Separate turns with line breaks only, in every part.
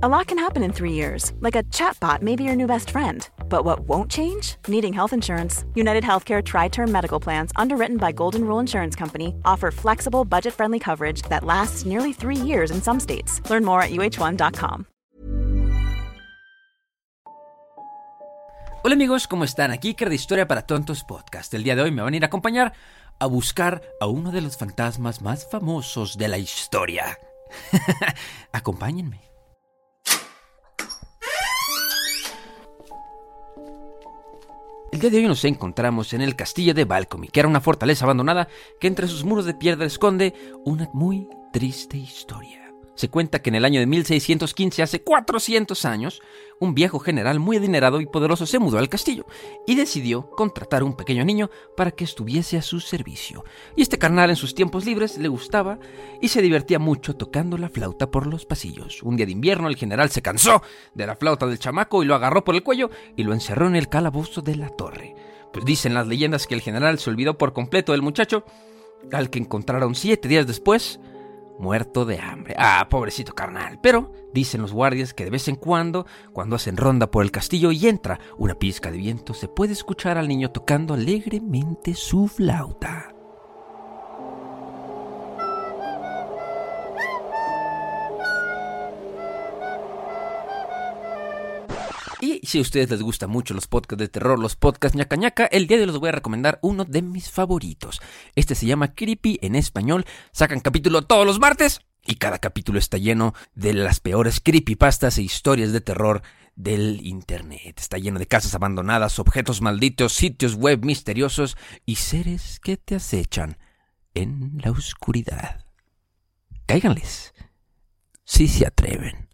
A lot can happen in three years, like a chatbot may be your new best friend. But what won't change? Needing health insurance. United Healthcare Tri Term Medical Plans, underwritten by Golden Rule Insurance Company, offer flexible, budget friendly coverage that lasts nearly three years in some states. Learn more at uh1.com.
Hola amigos, ¿cómo están? Aquí Iker de Historia para Tontos Podcast. El día de hoy me van a ir a acompañar a buscar a uno de los fantasmas más famosos de la historia. Acompáñenme. El día de hoy nos encontramos en el castillo de Balcomy, que era una fortaleza abandonada que entre sus muros de piedra esconde una muy triste historia. Se cuenta que en el año de 1615, hace 400 años, un viejo general muy adinerado y poderoso se mudó al castillo y decidió contratar a un pequeño niño para que estuviese a su servicio. Y este carnal en sus tiempos libres le gustaba y se divertía mucho tocando la flauta por los pasillos. Un día de invierno el general se cansó de la flauta del chamaco y lo agarró por el cuello y lo encerró en el calabozo de la torre. Pues dicen las leyendas que el general se olvidó por completo del muchacho, al que encontraron siete días después muerto de hambre. Ah, pobrecito carnal. Pero dicen los guardias que de vez en cuando, cuando hacen ronda por el castillo y entra una pizca de viento, se puede escuchar al niño tocando alegremente su flauta. Y si a ustedes les gustan mucho los podcasts de terror, los podcasts ñaca ñaca, el día de hoy les voy a recomendar uno de mis favoritos. Este se llama Creepy en español. Sacan capítulo todos los martes y cada capítulo está lleno de las peores creepypastas e historias de terror del internet. Está lleno de casas abandonadas, objetos malditos, sitios web misteriosos y seres que te acechan en la oscuridad. Cáiganles, si se atreven.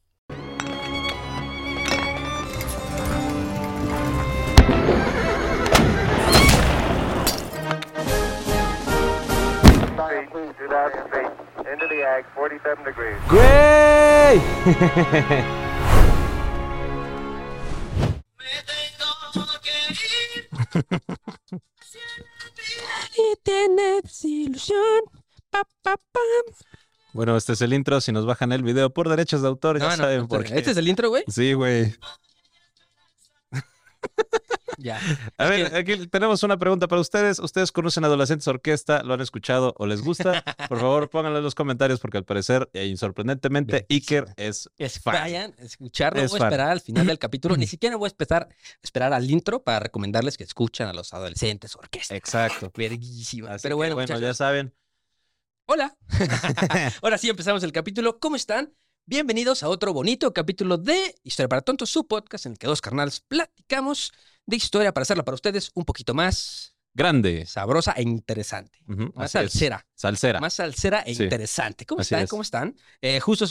Into the ag, 47 degrees.
¡Güey! Bueno, este es el intro. Si nos bajan el video por derechos de autor, ya
No, no,
saben por qué.
¿Este es el intro, güey?
Sí, güey.
Ya.
A ver, aquí tenemos una pregunta para ustedes. ¿Ustedes conocen Adolescentes Orquesta? ¿Lo han escuchado o les gusta? Por favor, pónganlo en los comentarios porque al parecer, e sorprendentemente, Iker es
Es,
fan.
vayan, escucharlo.
Es
voy a esperar al final del capítulo. Ni siquiera voy a esperar, esperar al intro para recomendarles que escuchan a los adolescentes orquesta.
Exacto.
Verguísima. Pero
que,
bueno,
ya saben.
hola. Ahora sí empezamos el capítulo. ¿Cómo están? Bienvenidos a otro bonito capítulo de Historia para Tontos, su podcast en el que dos carnales platicamos de historia para hacerla para ustedes un poquito más
Grande.
sabrosa e interesante. Más
es.
salsera.
Salsera.
Más salsera e
Sí.
interesante. ¿Cómo
Así
están?
es.
¿Cómo están? Eh, justo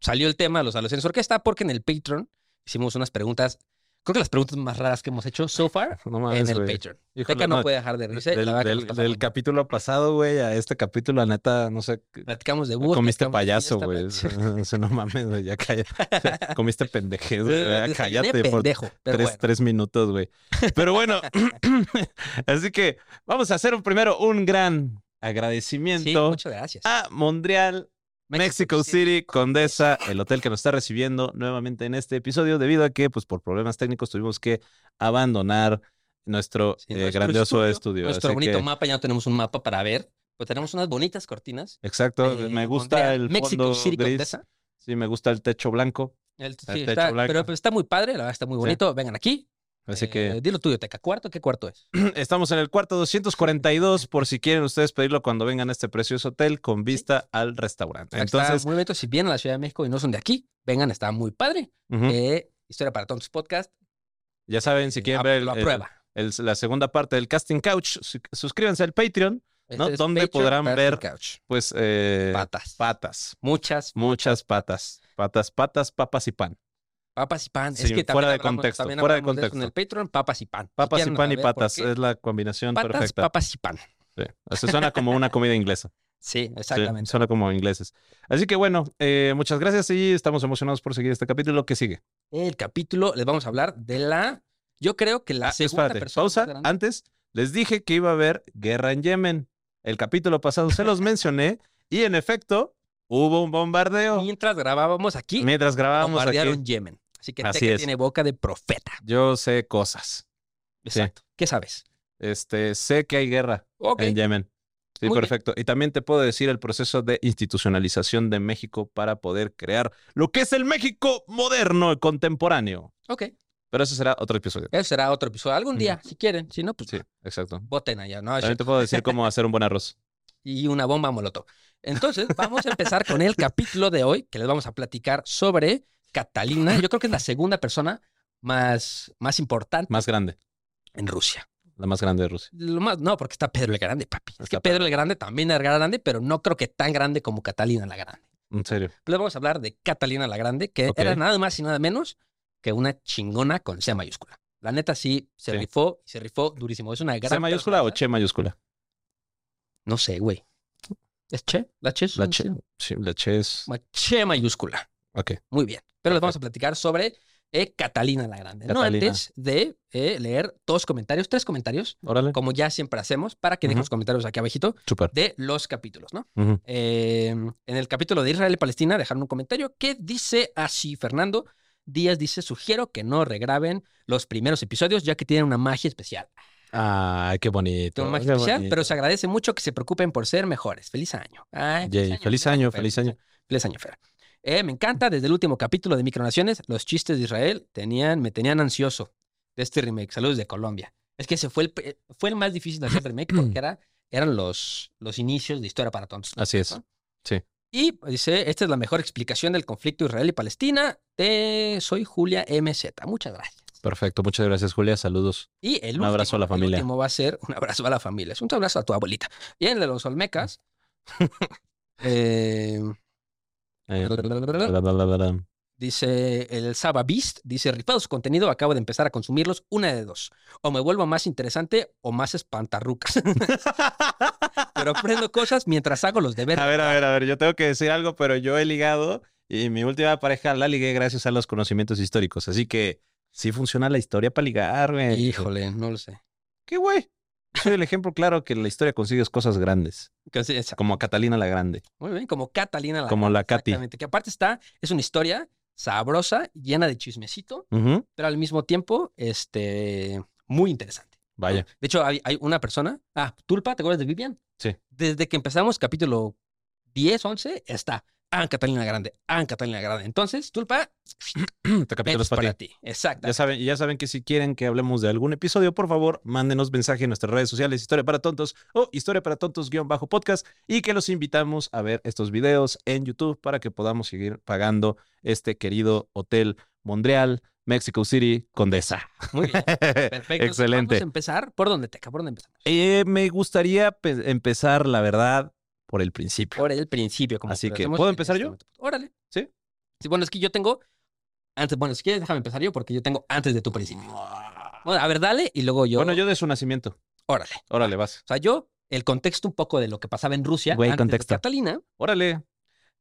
salió el tema de los adolescentes orquesta porque en el Patreon hicimos unas preguntas, creo que las preguntas más raras que hemos hecho so far
No
en el
güey.
Patreon.
Híjole,
Teca no,
no,
puede dejar de reírse.
Del, capítulo pasado, güey, a este capítulo, la neta, no sé.
Platicamos de búhos.
comiste payaso, güey. O sea, no mames, güey. Ya cállate. Comiste pendeje, güey.
Desayuné
cállate
pendejo,
tres,
bueno.
tres minutos, güey. Pero bueno, así que vamos a hacer primero un gran
Sí,
agradecimiento
muchas gracias.
a Montreal, Mexico City, Condesa, el hotel que nos está recibiendo nuevamente en este episodio, debido a que, pues, por problemas técnicos tuvimos que abandonar nuestro,
Sí,
eh, grandioso estudio.
Nuestro
así
bonito
que-
mapa, ya no tenemos un mapa para ver, pero tenemos unas bonitas cortinas.
Exacto,
Eh,
me gusta
Montreal,
el
Mexico
fondo
City
gris.
Condesa.
Sí, me gusta el techo blanco.
El- sí,
techo
está-
blanco.
pero, pero está muy padre, la verdad está muy bonito. Vengan aquí.
Así
Eh,
que
Dilo tuyo, Teca. ¿Cuarto? ¿Qué cuarto es?
estamos en el cuarto 242 por si quieren ustedes pedirlo cuando vengan a este precioso hotel con vista al restaurante.
Entonces,
Entonces,
muy bonito. Si vienen a la Ciudad de México y no son de aquí, vengan, está muy padre. Eh, Historia para Tontos Podcast.
ya saben, si
eh,
quieren
ap-
ver el-
lo
el-
aprueba.
el- la segunda parte del Casting Couch, su- suscríbanse al Patreon, ¿no?
Este es
Donde
Patreon
podrán ver
Couch.
pues eh,
patas.
patas,
Muchas
muchas patas, patas, patas, papas y pan.
Papas y pan.
Sí,
es que también
fuera de
hablamos-
contexto, fuera de
eso En el
contexto.
Patreon, papas y pan. Si
Papas y pan y patas, es la combinación
Patas,
perfecta.
papas y pan.
Sí. O sea, suena como una comida inglesa.
Sí,
Sí,
exactamente.
suena como ingleses. Así que bueno, eh, muchas gracias y estamos emocionados por seguir este capítulo. ¿Qué sigue?
El capítulo, les vamos a hablar de la. Yo creo que la
Ah,
segunda
espérate,
persona.
pausa. Antes, les dije que iba a haber guerra en Yemen. El capítulo pasado se los mencioné y en efecto Hubo un bombardeo
Mientras grabábamos aquí,
mientras grabábamos
bombardearon
aquí.
Yemen. Así que
Así
Teca
es.
tiene boca de profeta.
Yo sé cosas.
Exacto. ¿Qué sabes?
Este, sé que hay guerra en Yemen. Sí,
Muy bien.
perfecto. Y también te puedo decir el proceso de institucionalización de México para poder crear lo que es el México moderno y contemporáneo.
Ok.
Pero eso será otro episodio.
Eso será otro episodio. Algún día, si quieren. Si no, pues
Sí, exacto.
voten allá. ¿no?
También te puedo decir cómo hacer un buen arroz.
y una bomba molotov. Entonces, vamos a empezar con el capítulo de hoy, que les vamos a platicar sobre Catalina. Yo creo que es la segunda persona más, más importante
Más grande.
en Rusia.
La más grande de Rusia.
Lo más, no, porque está Pedro el Grande, papi. Es que Pedro el Grande también era grande, pero no creo que tan grande como Catalina la Grande.
En serio.
Les vamos a hablar de Catalina la Grande, que
Ok.
era nada más y nada menos que una chingona con C mayúscula. La neta sí se
Sí.
rifó, se rifó durísimo. Es una gran
¿C mayúscula o. Che mayúscula?
No sé, güey. ¿Es Che? ¿La Che es
La Che. Sí, la Che es.
Ma- Che mayúscula.
Ok.
Muy bien. Pero les vamos a platicar sobre eh, Catalina la Grande. No antes de eh, leer dos comentarios, tres comentarios,
Órale.
como ya siempre hacemos, para que dejen los comentarios aquí abajito
Súper.
de los capítulos, ¿no? Eh, en el capítulo de Israel y Palestina dejaron un comentario que dice así, Fernando Díaz dice, sugiero que no regraben los primeros episodios ya que tienen una magia especial.
Ay, qué bonito.
Una magia
qué
especial,
bonito.
pero se agradece mucho que se preocupen por ser mejores. Feliz año. Ay,
Yay, feliz año,
Fer,
feliz año.
Feliz año, Fer. Eh, me encanta, desde el último capítulo de Micronaciones, los chistes de Israel tenían, me tenían ansioso de este remake. Saludos de Colombia. Es que ese fue el, fue el más difícil de hacer remake porque era, eran los, los inicios de Historia para Tontos.
Así es.
¿no?
Sí.
Y dice, esta es la mejor explicación del conflicto Israel y Palestina. soy Julia MZ. Muchas gracias.
Perfecto. Muchas gracias, Julia. Saludos.
Y el
Un abrazo a la
último- el
familia.
último va a ser un abrazo a la familia. Es un abrazo a tu abuelita. Y en el de los Olmecas. eh,
Eh.
Dice el Saba Beast, dice, rifado su contenido, acabo de empezar a consumirlos, una de dos. O me vuelvo más interesante o más espantarrucas. Pero aprendo cosas mientras hago los deberes.
A ver, a ver, a ver. Yo tengo que decir algo, pero yo he ligado y mi última pareja la ligué gracias a los conocimientos históricos. Así que sí funciona la historia para ligar, güey.
Híjole, no lo sé.
¿Qué, güey? Soy el ejemplo claro que la historia consigues cosas grandes,
sí,
como a Catalina la Grande.
Muy bien, como Catalina la
Como la Katy.
Exactamente, que aparte está, es una historia sabrosa, llena de chismecito, pero al mismo tiempo, este, muy interesante.
Vaya.
De hecho, hay, hay una persona, ah, Tulpa, ¿te acuerdas de Vivian?
Sí.
Desde que empezamos capítulo 10, 11, está Ah, Catalina Grande, Ah, Catalina Grande. Entonces, Tulpa,
Este capítulo
es
para
para
ti.
ti. Exacto.
Ya saben, ya saben que si quieren que hablemos de algún episodio, por favor, mándenos mensaje en nuestras redes sociales, Historia para Tontos o Historia para Tontos guion bajo podcast, y que los invitamos a ver estos videos en YouTube para que podamos seguir pagando este querido hotel Montreal, Mexico City, Condesa.
Muy bien. Perfecto.
Excelente.
Vamos a empezar. ¿Por dónde, Teca? ¿Por dónde empezamos?
Eh, me gustaría pe- empezar, la verdad, por el principio.
Por el principio. Como
Así que, ¿puedo empezar yo?
momento. Órale.
¿Sí?
Sí, bueno, es que yo tengo. Antes, bueno, si quieres, déjame empezar yo porque yo tengo antes de tu principio. Bueno, a ver, dale y luego yo.
Bueno, yo de su nacimiento.
Órale.
Órale, vas.
O sea, yo, el contexto un poco de lo que pasaba en Rusia
Güey,
antes
contexto.
de Catalina
Órale.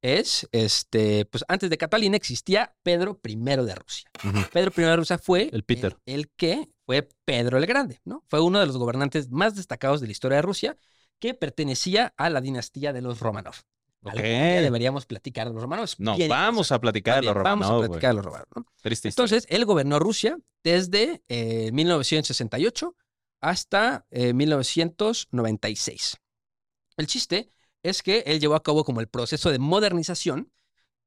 es, este, pues antes de Catalina existía Pedro I de Rusia. Pedro I de Rusia fue
El Peter.
El, el que fue Pedro el Grande, ¿no? Fue uno de los gobernantes más destacados de la historia de Rusia que pertenecía a la dinastía de los Romanov.
Ok.
Algún día deberíamos platicar de los Romanov.
No,
Bien
vamos a platicar de los
Vamos a platicar de los
historia.
Entonces, él gobernó Rusia desde eh, 1968 hasta eh, 1996. El chiste es que él llevó a cabo como el proceso de modernización,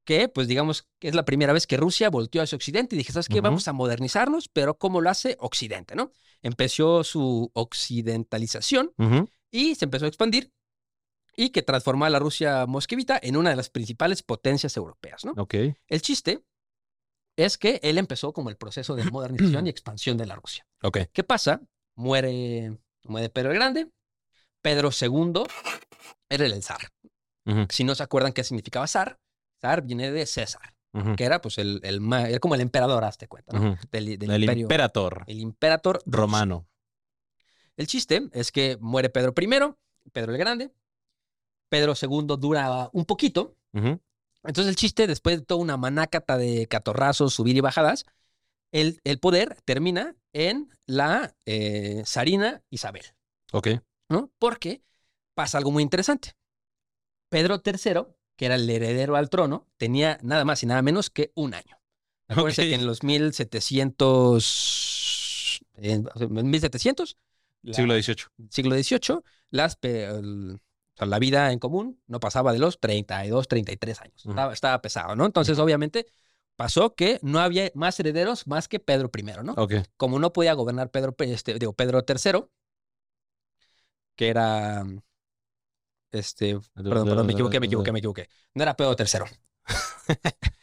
que pues digamos que es la primera vez que Rusia volteó hacia Occidente y dije, ¿sabes qué? Vamos a modernizarnos, pero ¿cómo lo hace Occidente, no? Empezó su occidentalización. Y se empezó a expandir y que transformó a la Rusia mosquevita en una de las principales potencias europeas, ¿no?
Ok.
El chiste es que él empezó como el proceso de modernización y expansión de la Rusia.
Ok.
¿Qué pasa? Muere, muere Pedro el Grande. Pedro II era el zar.
Ujú.
Si no se acuerdan qué significaba zar, zar viene de César,
Ujú.
que era pues el, el era como el emperador, hazte cuenta, ¿no?
Ujú.
Del, del
El
imperio.
imperator
el imperator
romano.
El chiste es que muere Pedro I, Pedro el Grande. Pedro II dura un poquito. Entonces el chiste, después de toda una manácata de catorrazos, subir y bajadas, el, el poder termina en la eh, zarina Isabel,
Ok.
¿no? Porque pasa algo muy interesante. Pedro III que era el heredero al trono, tenía nada más y nada menos que un año. Acuérdense que en los 1700, en, o sea, en 1700, la-
Siglo XVIII.
siglo XVIII, las, el- o sea, la vida en común no pasaba de los 32, 33 años.
Ujú.
Estaba, estaba pesado, ¿no? Entonces, obviamente, pasó que no había más herederos más que Pedro I, ¿no?
Ok.
Como no podía gobernar Pedro, Pe- este, digo, Pedro III, que era... Este, perdón, perdón, me equivoqué, me equivoqué, me equivoqué. No era Pedro III.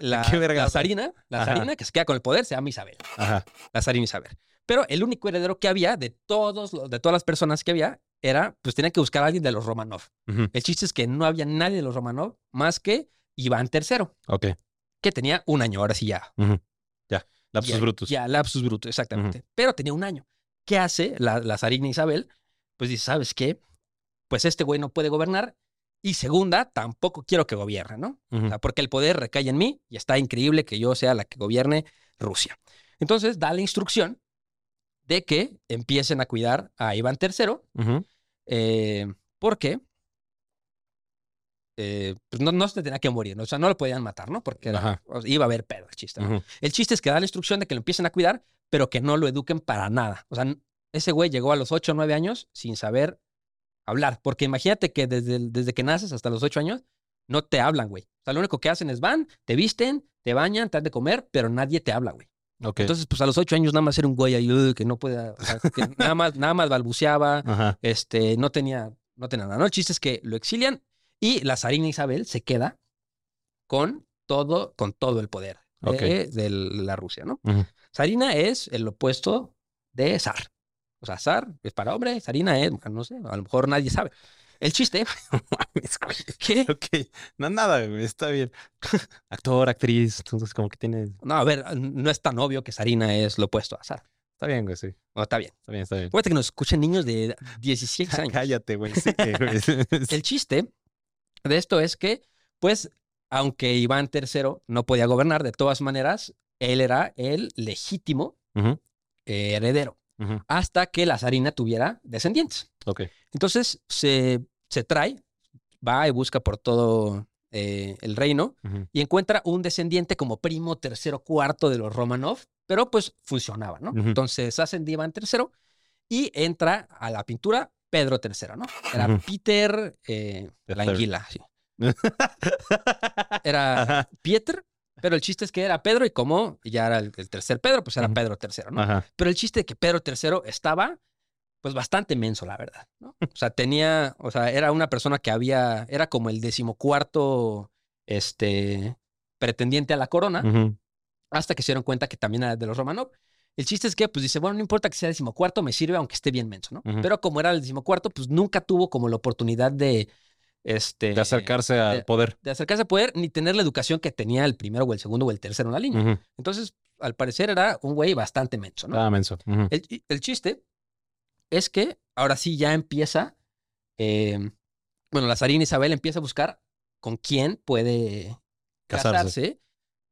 La, la zarina, la zarina que se queda con el poder se llama Isabel
Ajá.
la zarina Isabel. Pero el único heredero que había de todos los- de todas las personas que había era, pues tenía que buscar a alguien de los Romanov. El chiste es que no había nadie de los Romanov más que Iván III,
Ok.
que tenía un año, ahora sí ya.
Ya. Lapsus
ya,
brutus.
Ya, lapsus brutus, exactamente. Pero tenía un año. ¿Qué hace la, la zarina Isabel? Pues dice, ¿sabes qué? Pues este güey no puede gobernar. Y segunda, tampoco quiero que gobierne, ¿no?
Ujú.
O sea, porque el poder recae en mí y está increíble que yo sea la que gobierne Rusia. Entonces da la instrucción de que empiecen a cuidar a Iván III, eh, porque eh, pues no, no se tenía que morir, ¿no? o sea, no lo podían matar, ¿no? Porque era- iba a haber pedo el chiste. El chiste es que da la instrucción de que lo empiecen a cuidar, pero que no lo eduquen para nada. O sea, ese güey llegó a los 8 o 9 años sin saber hablar, porque imagínate que desde, desde que naces hasta los 8 años no te hablan, güey. O sea, lo único que hacen es van, te visten, te bañan, te dan de comer, pero nadie te habla, güey. Entonces, pues a los ocho años nada más era un güey ahí que no puede, o sea, que nada más, nada más balbuceaba,
Ajá.
este, no tenía, no tenía nada. ¿no? El chiste es que lo exilian y la zarina Isabel se queda con todo, con todo el poder de, la Rusia, ¿no?
Ujú.
Zarina es el opuesto de zar. O sea, zar es para hombre, zarina es, no sé, a lo mejor nadie sabe. El chiste, que,
Ok. No, nada, güey. Está bien. Actor, actriz. Entonces, como que tiene.
no, a ver, no es tan obvio que zarina es lo opuesto a zar.
Está bien, güey, sí.
No, está bien.
Está bien, está bien.
Acuérdate que nos escuchan niños de 16 años.
Cállate, güey. Sí, güey.
El chiste de esto es que, pues, aunque Iván III no podía gobernar, de todas maneras, él era el legítimo
Ujú,
eh, heredero,
ujú.
hasta que la zarina tuviera descendientes.
Ok.
Entonces, se, se trae, va y busca por todo eh, el reino y encuentra un descendiente como primo tercero cuarto de los Romanov, pero pues funcionaba, ¿no? Entonces hacen Iván III y entra a la pintura Pedro III, ¿no? Era. Peter eh, la
Tercero.
anguila, sí. Era
Ajá.
Pieter, pero el chiste es que era Pedro y como ya era el, el tercer Pedro, pues era. Pedro III, ¿no?
Ajá.
Pero el chiste de que Pedro III estaba, pues bastante menso, la verdad, ¿no? O sea, tenía, o sea, era una persona que había, era como el decimocuarto, este, pretendiente a la corona, hasta que se dieron cuenta que también era de los Romanov. El chiste es que, pues dice, bueno, no importa que sea decimocuarto, me sirve aunque esté bien menso, ¿no? Pero como era el decimocuarto, pues nunca tuvo como la oportunidad de, este...
De acercarse al poder.
de acercarse al poder, ni tener la educación que tenía el primero o el segundo o el tercero en la línea. Entonces, al parecer era un güey bastante menso, ¿no?
Estaba menso.
El, el chiste es que ahora sí ya empieza, eh, bueno, la zarina Isabel empieza a buscar con quién puede
Casarse.
casarse,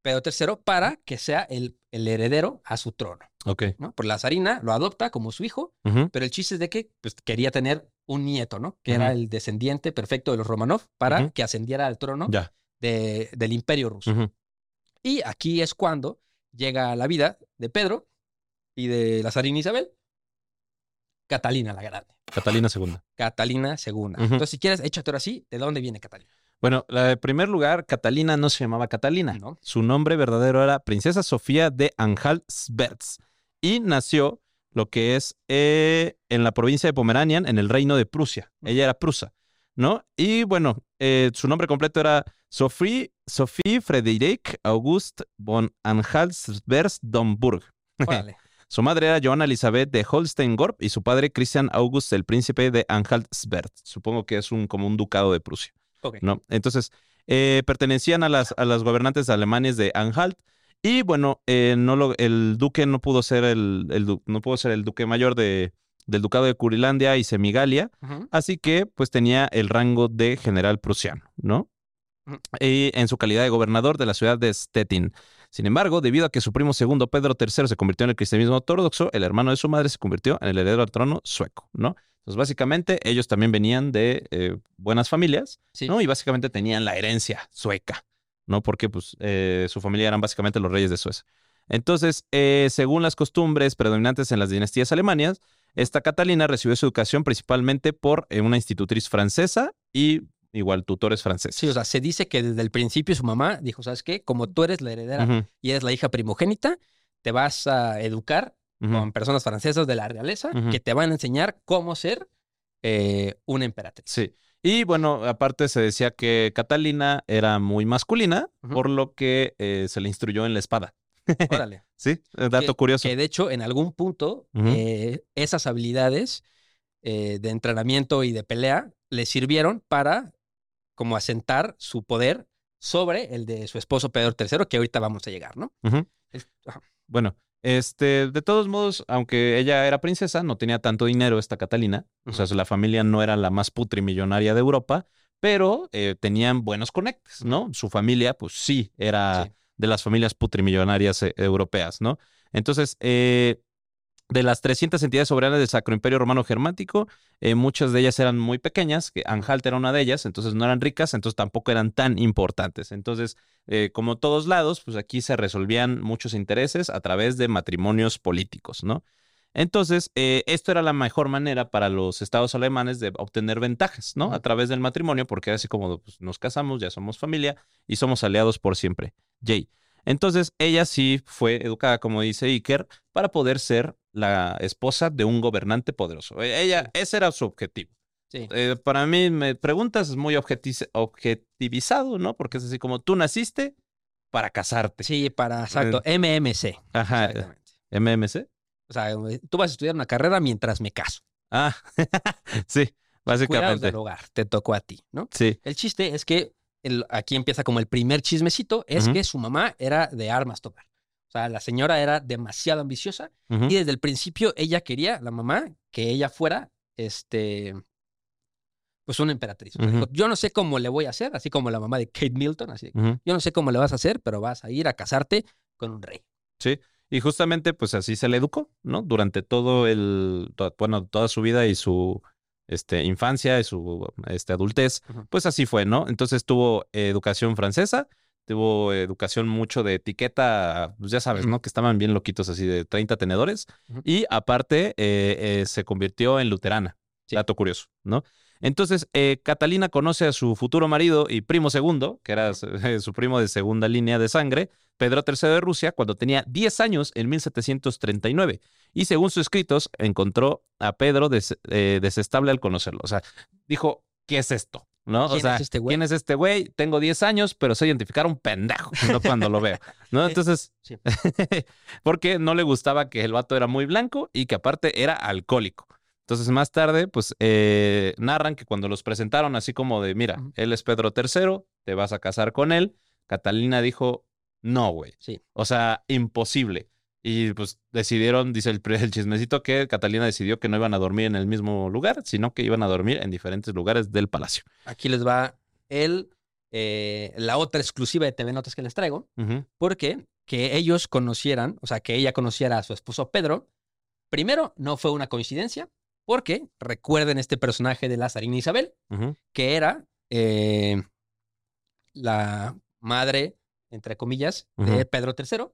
Pedro III para que sea el, el heredero a su trono,
Ok.
¿no? Por la zarina lo adopta como su hijo, pero el chiste es de que pues, quería tener un nieto, ¿no? Que era el descendiente perfecto de los Romanov para que ascendiera al trono
Ya.
de- del imperio ruso. Y aquí es cuando llega la vida de Pedro y de la zarina Isabel, Catalina la Grande.
Catalina II.
Catalina II. Entonces, si quieres, échate ahora sí, ¿de dónde viene Catalina?
Bueno, de primer lugar, Catalina no se llamaba Catalina.
¿No?
Su nombre verdadero era Princesa Sofía de Anhalt-Schwerin y nació lo que es eh, en la provincia de Pomeranian, en el reino de Prusia. Ella era prusa, ¿no? Y bueno, eh, su nombre completo era Sophie, Sophie Friedrich August von Anhalt-Schwerin-Domburg.
Órale.
Su madre era Johanna Elizabeth de Holstein-Gorb y su padre Christian August, el príncipe de Anhalt-Schwerin. Supongo que es un, como un ducado de Prusia. ¿no? Entonces, eh, pertenecían a las, a las gobernantes alemanes de Anhalt. Y bueno, eh, no lo- el duque no pudo ser el, el no pudo ser el duque mayor de, del ducado de Curilandia y Semigalia, así que pues tenía el rango de general prusiano, ¿no? Y en su calidad de gobernador de la ciudad de Stettin. Sin embargo, debido a que su primo segundo Pedro III se convirtió en el cristianismo ortodoxo, el hermano de su madre se convirtió en el heredero al trono sueco, ¿no? Entonces, básicamente, ellos también venían de eh, buenas familias,
Sí.
¿no? Y básicamente tenían la herencia sueca, ¿no? Porque, pues, eh, su familia eran básicamente los reyes de Suecia. Entonces, eh, según las costumbres predominantes en las dinastías alemanas, esta Catalina recibió su educación principalmente por una institutriz francesa y igual tutores franceses.
Sí, o sea, se dice que desde el principio su mamá dijo, ¿sabes qué? Como tú eres la heredera y eres la hija primogénita, te vas a educar con personas francesas de la realeza que te van a enseñar cómo ser eh, una emperatriz.
Sí. Y bueno, aparte se decía que Catalina era muy masculina, por lo que eh, se le instruyó en la espada.
Órale.
Sí, eh, dato
que,
curioso.
Que de hecho, en algún punto, eh, esas habilidades de entrenamiento y de pelea le sirvieron para como asentar su poder sobre el de su esposo Pedro III, que ahorita vamos a llegar, ¿no? Es-.
Bueno, este, de todos modos, aunque ella era princesa, no tenía tanto dinero esta Catalina. O sea, la familia no era la más putrimillonaria de Europa, pero eh, tenían buenos conectes, ¿no? Su familia, pues sí, era
Sí.
de las familias putrimillonarias eh, europeas, ¿no? Entonces, eh, de las 300 entidades soberanas del Sacro Imperio Romano Germánico, eh, muchas de ellas eran muy pequeñas, que Anhalt era una de ellas, entonces no eran ricas, entonces tampoco eran tan importantes. Entonces, eh, como todos lados, pues aquí se resolvían muchos intereses a través de matrimonios políticos, ¿no? Entonces, eh, esto era la mejor manera para los estados alemanes de obtener ventajas, ¿no? A través del matrimonio, porque era así como pues, nos casamos, ya somos familia y somos aliados por siempre. Jay. Entonces, ella sí fue educada, como dice Iker, para poder ser la esposa de un gobernante poderoso. E- Ella, ese era su objetivo.
Sí.
Eh, para mí, me preguntas, es muy objetivizado, ¿no? Porque es así como tú naciste para casarte.
Sí, para, exacto, MMC.
Ajá.
Exactamente.
MMC.
O sea, eh, tú vas a estudiar una carrera mientras me caso.
Ah, sí, básicamente.
del hogar, te tocó a ti, ¿no?
Sí.
El chiste es que el- aquí empieza como el primer chismecito, es que su mamá era de armas tomar. O sea, la señora era demasiado ambiciosa y desde el principio ella quería, la mamá, que ella fuera, este, pues una emperatriz. Yo no sé cómo le voy a hacer, así como la mamá de Kate Milton, así, yo no sé cómo le vas a hacer, pero vas a ir a casarte con un rey.
Sí. Y justamente, pues así se le educó, ¿no? Durante todo el, bueno, toda su vida y su este, infancia y su este, adultez, pues así fue, ¿no? Entonces tuvo eh, educación francesa, tuvo educación mucho de etiqueta, pues ya sabes, ¿no? Que estaban bien loquitos así de 30 tenedores. Y aparte, eh, eh, se convirtió en luterana.
Sí.
Dato curioso, ¿no? Entonces, eh, Catalina conoce a su futuro marido y primo segundo, que era su primo de segunda línea de sangre, Pedro III de Rusia, cuando tenía 10 años en 1739. Y según sus escritos, encontró a Pedro des- desestable al conocerlo. O sea, dijo, ¿qué es esto? ¿No? O
¿Quién
sea,
es este güey?
¿quién es este güey? Tengo 10 años, pero sé identificar a un pendejo, ¿no? Cuando lo veo, ¿no? Entonces,
Sí.
porque no le gustaba que el vato era muy blanco y que aparte era alcohólico. Entonces, más tarde, pues eh, narran que cuando los presentaron, así como de, mira, él es Pedro III, te vas a casar con él, Catalina dijo, no, güey.
Sí.
O sea, imposible. Y pues decidieron, dice el, chismecito, que Catalina decidió que no iban a dormir en el mismo lugar, sino que iban a dormir en diferentes lugares del palacio.
Aquí les va el, eh, la otra exclusiva de TV Notas que les traigo. Porque que ellos conocieran, o sea, que ella conociera a su esposo Pedro, primero no fue una coincidencia, porque recuerden este personaje de la zarina Isabel, que era eh, la madre, entre comillas, de. Pedro III,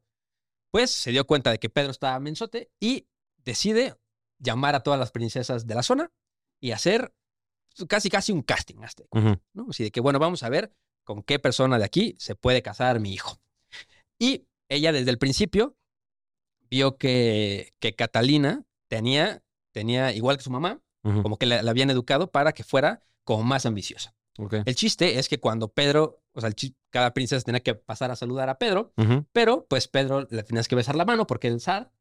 pues se dio cuenta de que Pedro estaba mensote y decide llamar a todas las princesas de la zona y hacer casi casi un casting, ¿no? Así de que, bueno, vamos a ver con qué persona de aquí se puede casar mi hijo. Y ella desde el principio vio que, que Catalina tenía, tenía, igual que su mamá, como que la, la habían educado para que fuera como más ambiciosa. El chiste es que cuando Pedro, o sea, cada princesa tenía que pasar a saludar a Pedro, pero pues Pedro le tenías que besar la mano porque es el zar.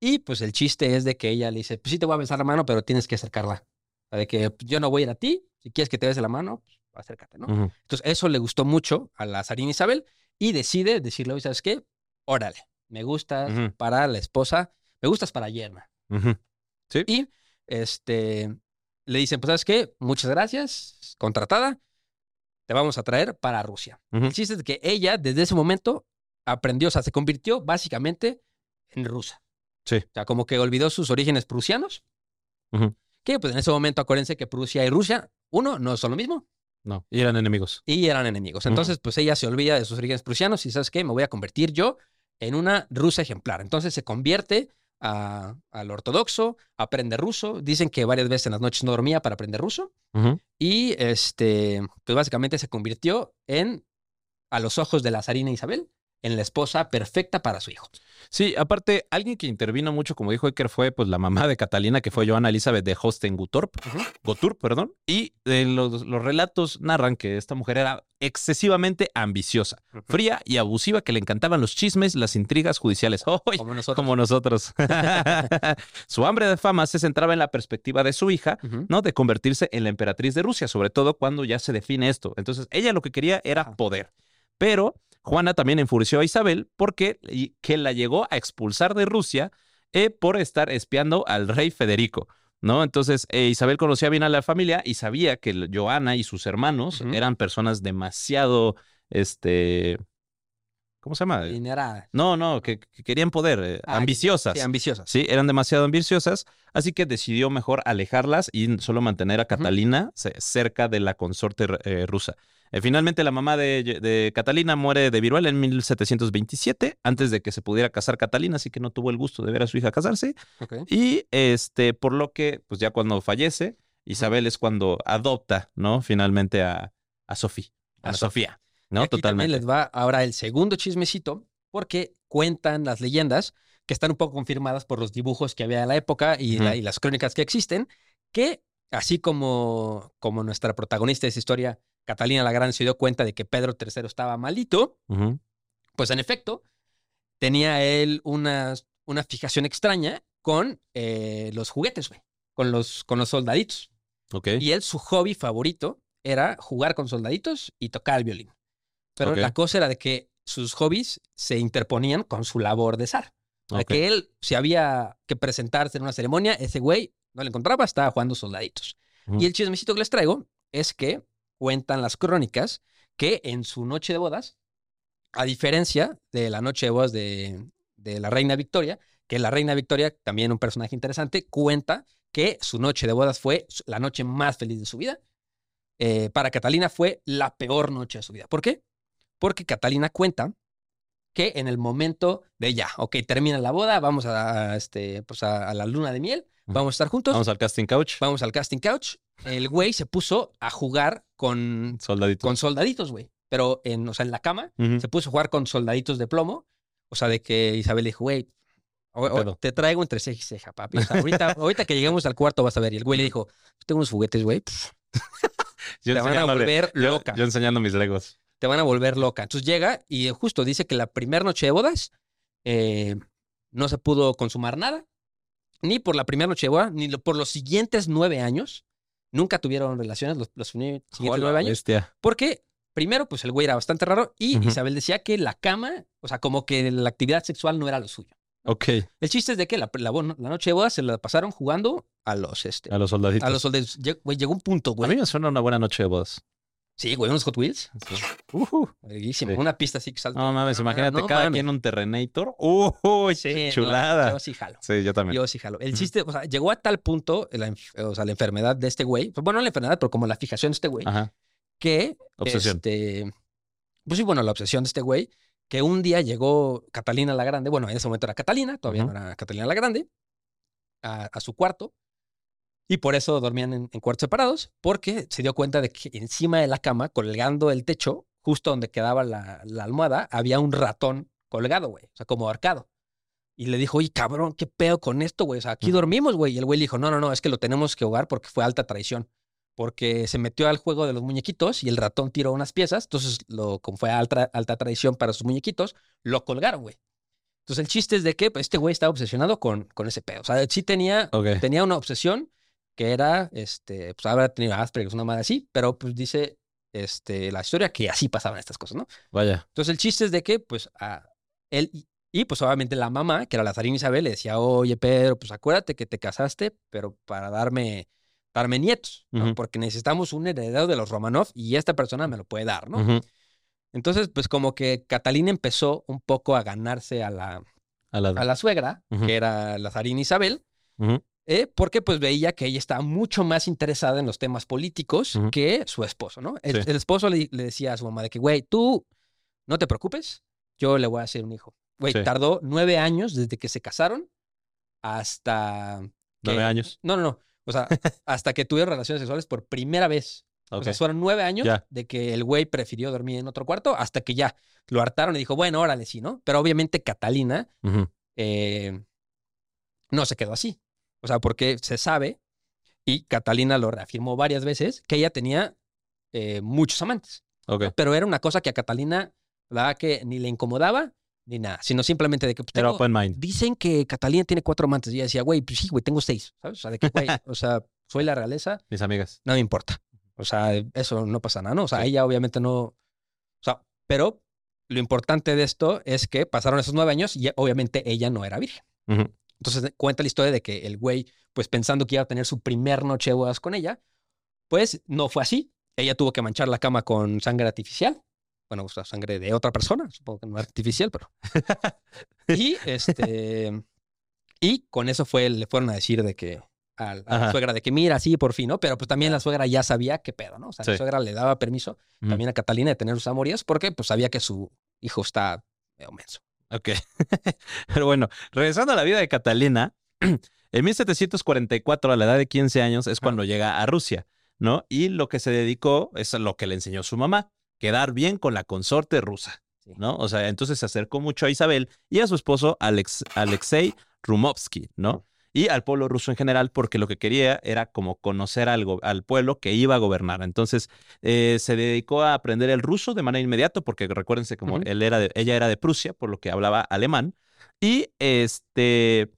Y pues el chiste es de que ella le dice, pues sí te voy a besar la mano, pero tienes que acercarla. O sea, de que pues, yo no voy a ir a ti, si quieres que te bese la mano, pues acércate, ¿no? Entonces eso le gustó mucho a la zarina Isabel y decide decirle, ¿sabes qué? Órale, me gustas para la esposa, me gustas para yerna.
Ujú.
Y este, le dicen, pues ¿sabes qué? Muchas gracias, contratada, te vamos a traer para Rusia.
Ujú.
El chiste es que ella desde ese momento aprendió, o sea, se convirtió básicamente en rusa.
Sí.
O sea, como que olvidó sus orígenes prusianos.
Ujú.
Que pues en ese momento acuérdense que Prusia y Rusia, uno, no son lo mismo
No, y eran enemigos.
y eran enemigos. Entonces, pues ella se olvida de sus orígenes prusianos y ¿sabes qué? Me voy a convertir yo en una rusa ejemplar. Entonces se convierte a- al ortodoxo, aprende ruso. Dicen que varias veces en las noches no dormía para aprender ruso. Y este, pues básicamente se convirtió en, a los ojos de la zarina Isabel, en la esposa perfecta para su hijo.
Sí, aparte, alguien que intervino mucho, como dijo Eker, fue pues la mamá de Catalina, que fue Joana Elizabeth de Hosten Gutorp. Gotur, perdón. Y eh, los, los relatos narran que esta mujer era excesivamente ambiciosa, fría y abusiva, que le encantaban los chismes, las intrigas judiciales.
Como nosotros.
Como nosotros. su hambre de fama se centraba en la perspectiva de su hija. ¿no? De convertirse en la emperatriz de Rusia, sobre todo cuando ya se define esto. Entonces, ella lo que quería era poder. Pero Juana también enfureció a Isabel porque que la llegó a expulsar de Rusia eh, por estar espiando al rey Federico. ¿No? Entonces, eh, Isabel conocía bien a la familia y sabía que Joana y sus hermanos eran personas demasiado, este, ¿cómo se llama? No, no, que, que querían poder, eh,
Ah,
ambiciosas.
Sí, ambiciosas.
Sí, eran demasiado ambiciosas, así que decidió mejor alejarlas y solo mantener a Catalina ce- cerca de la consorte eh, rusa. Eh, finalmente, la mamá de, de Catalina muere de viruela en 1727, antes de que se pudiera casar Catalina, así que no tuvo el gusto de ver a su hija casarse. Y este, por lo que, pues ya cuando fallece, Isabel es cuando adopta, ¿no? Finalmente a, a Sofía. A,
A
Sofía,
Y
¿no?
también
Totalmente.
les va ahora el segundo chismecito, porque cuentan las leyendas que están un poco confirmadas por los dibujos que había en la época y, la- y las crónicas que existen, que así como, como nuestra protagonista de esa historia, Catalina la Grande, se dio cuenta de que Pedro III estaba malito, pues en efecto, tenía él una, una fijación extraña con eh, los juguetes, güey, con los, con los soldaditos.
Ok.
Y él, su hobby favorito era jugar con soldaditos y tocar el violín. Pero la cosa era de que sus hobbies se interponían con su labor de zar. O sea,
Ok.
que él, si había que presentarse en una ceremonia, ese güey no le encontraba, estaba jugando soldaditos. Y el chismecito que les traigo es que cuentan las crónicas que en su noche de bodas, a diferencia de la noche de bodas de, la reina Victoria, que la reina Victoria, también un personaje interesante, cuenta que su noche de bodas fue la noche más feliz de su vida. Eh, para Catalina fue la peor noche de su vida. ¿Por qué? Porque Catalina cuenta que en el momento de ya, ok, termina la boda, vamos a, este, pues a, la luna de miel. Vamos a estar juntos,
Vamos al casting couch.
vamos al casting couch. El güey se puso a jugar con,
Soldadito.
con soldaditos, güey. Pero en, o sea, en la cama se puso a jugar con soldaditos de plomo. O sea, de que Isabel dijo, güey, o- o-
pedo?
te traigo entre ceja y ceja, papi. O sea, ahorita, ahorita que lleguemos al cuarto vas a ver. Y el güey le dijo, tengo unos juguetes, güey.
Yo
te van a volver
yo-
loca.
Yo enseñando mis legos.
Te van a volver loca. Entonces llega y justo dice que la primera noche de bodas eh, no se pudo consumar nada. Ni por la primera noche de boda, ni por los siguientes nueve años. Nunca tuvieron relaciones los, los siguientes nueve años.
bestia.
Porque, primero, pues el güey era bastante raro y. Isabel decía que la cama, o sea, como que la actividad sexual no era lo suyo.
Ok,
El chiste es de que la, la la noche de boda se la pasaron jugando a los, este,
a los soldaditos.
a los soldados. Güey, llegó un punto,
A mí
güey.
me suena una buena noche de bodas.
Sí, güey, unos Hot Wheels.
Sí.
Una pista así que salta.
No mames,
No,
imagínate
no
cada
mames.
quien un Terrenator. Uy,
Sí, no,
chulada.
yo sí jalo.
Sí, yo también.
Yo sí jalo. El chiste, o sea, llegó a tal punto la, o sea, la enfermedad de este güey. pues, Bueno, no la enfermedad, pero como la fijación de este güey.
Ajá.
que
Obsesión.
este, pues sí, bueno, la obsesión de este güey, que un día llegó Catalina la Grande, bueno, en ese momento era Catalina, todavía no era Catalina la Grande, a, a su cuarto, y por eso dormían en, en cuartos separados, porque se dio cuenta de que encima de la cama, colgando el techo, justo donde quedaba la, la almohada, había un ratón colgado, güey, o sea, como arcado. Y le dijo, oye, cabrón, ¿qué pedo con esto, güey? O sea, aquí dormimos, güey. Y el güey le dijo, no, no, no, es que lo tenemos que jugar porque fue alta traición porque se metió al juego de los muñequitos y el ratón tiró unas piezas. Entonces, lo, como fue alta, alta traición para sus muñequitos, lo colgaron, güey. Entonces, el chiste es de que pues, este güey estaba obsesionado con, con ese pedo. O sea, sí tenía, tenía una obsesión que era, este, pues habrá tenido Asperger, una madre así, pero pues dice este, la historia que así pasaban estas cosas, ¿no?
Vaya.
Entonces, el chiste es de que, pues, a él y, y, pues obviamente la mamá, que era la zarina Isabel, le decía, oye, Pedro, pues acuérdate que te casaste, pero para darme, darme nietos, ¿no? Porque necesitamos un heredero de los Romanov y esta persona me lo puede dar, ¿no? Entonces, pues como que Catalina empezó un poco a ganarse a la,
A la...
a la suegra, que era la zarina Isabel. Eh, porque pues veía que ella estaba mucho más interesada en los temas políticos que su esposo, ¿no? El,
Sí.
el esposo le, le decía a su mamá de que, güey, tú no te preocupes, yo le voy a hacer un hijo. Güey,
Sí.
tardó nueve años desde que se casaron hasta... que-
Nueve años.
No, no, no. O sea, hasta que tuvieron relaciones sexuales por primera vez. O sea, fueron nueve años de que el güey prefirió dormir en otro cuarto hasta que ya lo hartaron y dijo, bueno, órale, sí, ¿no? Pero obviamente Catalina eh, no se quedó así. O sea, porque se sabe, y Catalina lo reafirmó varias veces, que ella tenía eh, muchos amantes.
Ok.
Pero era una cosa que a Catalina, la verdad que ni le incomodaba ni nada, sino simplemente de que pues, tengo-
open mind.
dicen que Catalina tiene cuatro amantes. Y ella decía, güey, pues sí, güey, tengo seis. ¿Sabes? O sea, de que, güey, o sea, soy la realeza,
Mis amigas.
no me importa. O sea, eso no pasa nada, ¿no? O sea,
Sí.
ella obviamente no. O sea, pero lo importante de esto es que pasaron esos nueve años y obviamente ella no era virgen. Entonces cuenta la historia de que el güey, pues pensando que iba a tener su primer noche de bodas con ella, pues no fue así. Ella tuvo que manchar la cama con sangre artificial. Bueno, o sea, sangre de otra persona, supongo que no artificial, pero. y este. Y con eso fue, le fueron a decir de que a, la- a la
Ajá.
suegra de que mira, sí, por fin, ¿no? Pero pues también la suegra ya sabía qué pedo, ¿no? O sea, la suegra le daba permiso también a Catalina de tener sus amorías porque pues sabía que su hijo está medio menso.
Ok. Pero bueno, regresando a la vida de Catalina, en 1744, a la edad de 15 años, es cuando llega a Rusia, ¿no? Y lo que se dedicó es a lo que le enseñó su mamá, quedar bien con la consorte rusa. ¿no? O sea, entonces se acercó mucho a Isabel y a su esposo Alex, Alexei Rumovsky, ¿no? Y al pueblo ruso en general, porque lo que quería era como conocer algo al pueblo que iba a gobernar. Entonces, eh, se dedicó a aprender el ruso de manera inmediata, porque recuérdense, como él era de- ella era de Prusia, por lo que hablaba alemán. Y este,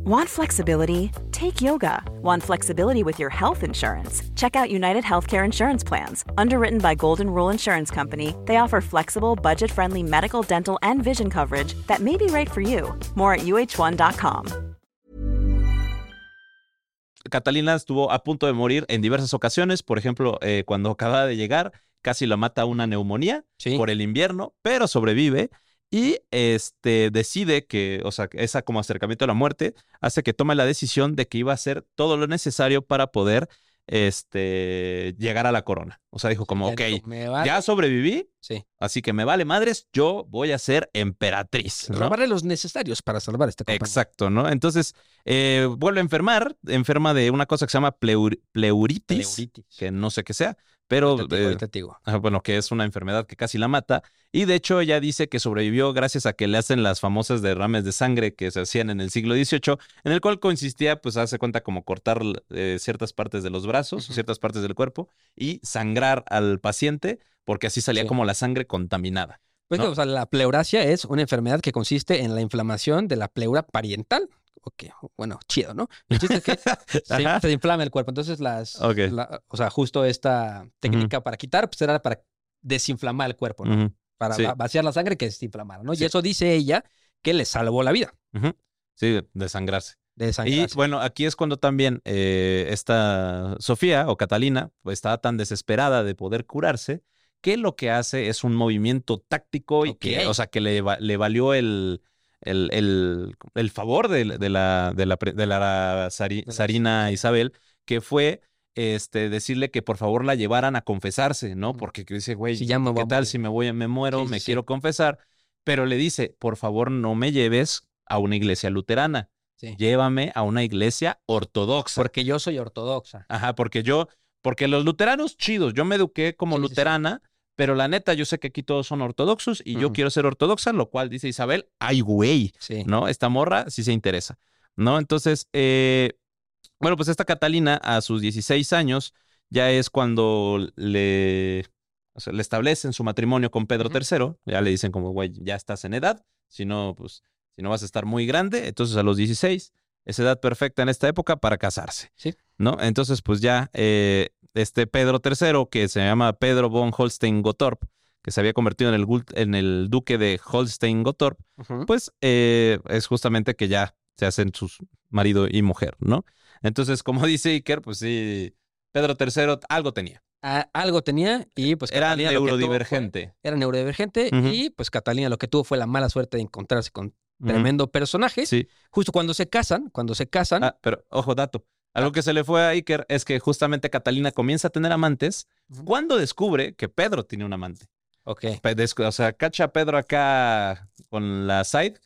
Want flexibility? Take yoga. Want flexibility with your health insurance? Check out United Healthcare Insurance Plans. Underwritten by Golden Rule Insurance Company, they offer flexible, budget friendly medical, dental, and vision coverage that may be right for you. More at uh1.com.
Catalina estuvo a punto de morir en diversas ocasiones. Por ejemplo, eh, cuando acaba de llegar, casi la mata una neumonía
Sí.
por el invierno, pero sobrevive. Y este decide que, o sea, esa como acercamiento a la muerte hace que tome la decisión de que iba a hacer todo lo necesario para poder este, llegar a la corona. O sea, dijo como,
Ya
ok,
vale.
ya sobreviví,
Sí.
así que me vale madres, yo voy a ser emperatriz. ¿no?
Robarle los necesarios para salvar este compañero.
Exacto, ¿no? Entonces, eh, vuelve a enfermar, enferma de una cosa que se llama pleur- pleuritis,
Pleuritis.
que no sé qué sea, pero
Ahorita
eh,
ahorita te digo.
ah, bueno, que es una enfermedad que casi la mata. Y de hecho, ella dice que sobrevivió gracias a que le hacen las famosas derrames de sangre que se hacían en el siglo XVIII, en el cual consistía, pues, hace cuenta como cortar eh, ciertas partes de los brazos, ciertas partes del cuerpo y sangrar al paciente, porque así salía
Sí.
como la sangre contaminada.
Pues
¿no?
que, o sea, la pleurasia es una enfermedad que consiste en la inflamación de la pleura pariental. Ok, bueno, chido, ¿no? El chiste es que se, se inflama el cuerpo. Entonces, las.
Ok.
la- o sea, justo esta técnica para quitar, pues era para desinflamar el cuerpo, ¿no? Para
sí.
vaciar la sangre que desinflamara, ¿no?
Sí.
Y eso dice ella que le salvó la vida.
Sí, desangrarse.
De
Y bueno, aquí es cuando también eh, esta Sofía o Catalina pues, estaba tan desesperada de poder curarse que lo que hace es un movimiento táctico y que, o sea, que le valió el, el, el- el favor de, la- de la, de la, de la zarina Isabel, que fue este, decirle que por favor la llevaran a confesarse, ¿no? Porque que dice, güey,
voy
¿qué
a
tal si me voy, me muero,
Sí,
me
sí.
quiero confesar? Pero le dice, por favor, no me lleves a una iglesia luterana
Sí.
llévame a una iglesia ortodoxa.
Porque yo soy ortodoxa.
Ajá, porque yo, porque los luteranos chidos, yo me eduqué como luterana, pero la neta, yo sé que aquí todos son ortodoxos y yo quiero ser ortodoxa, lo cual dice Isabel, ay, güey,
Sí.
¿no? Esta morra sí se interesa, ¿no? Entonces, eh, bueno, pues esta Catalina a sus 16 años ya es cuando le, o sea, le establecen su matrimonio con Pedro
Ujú.
III, ya le dicen como, güey, ya estás en edad, si no, pues, si no vas a estar muy grande, entonces a los 16 es edad perfecta en esta época para casarse.
Sí.
¿No? Entonces, pues ya eh, este Pedro III, que se llama Pedro von Holstein-Gottorp, que se había convertido en el, gul- en el duque de Holstein-Gottorp, pues eh, es justamente que ya se hacen sus marido y mujer, ¿no? Entonces, como dice Iker, pues sí, Pedro III algo tenía.
a- algo tenía y pues
Era
Catalina lo que tuvo fue-
neurodivergente.
era neurodivergente y pues Catalina lo que tuvo fue la mala suerte de encontrarse con. Tremendo personaje.
Sí.
Justo cuando se casan, cuando se casan,
Ah, pero ojo, dato. Algo que se le fue a Iker es que justamente Catalina comienza a tener amantes cuando descubre que Pedro tiene un amante.
ok.
O sea, cacha a Pedro acá con la side,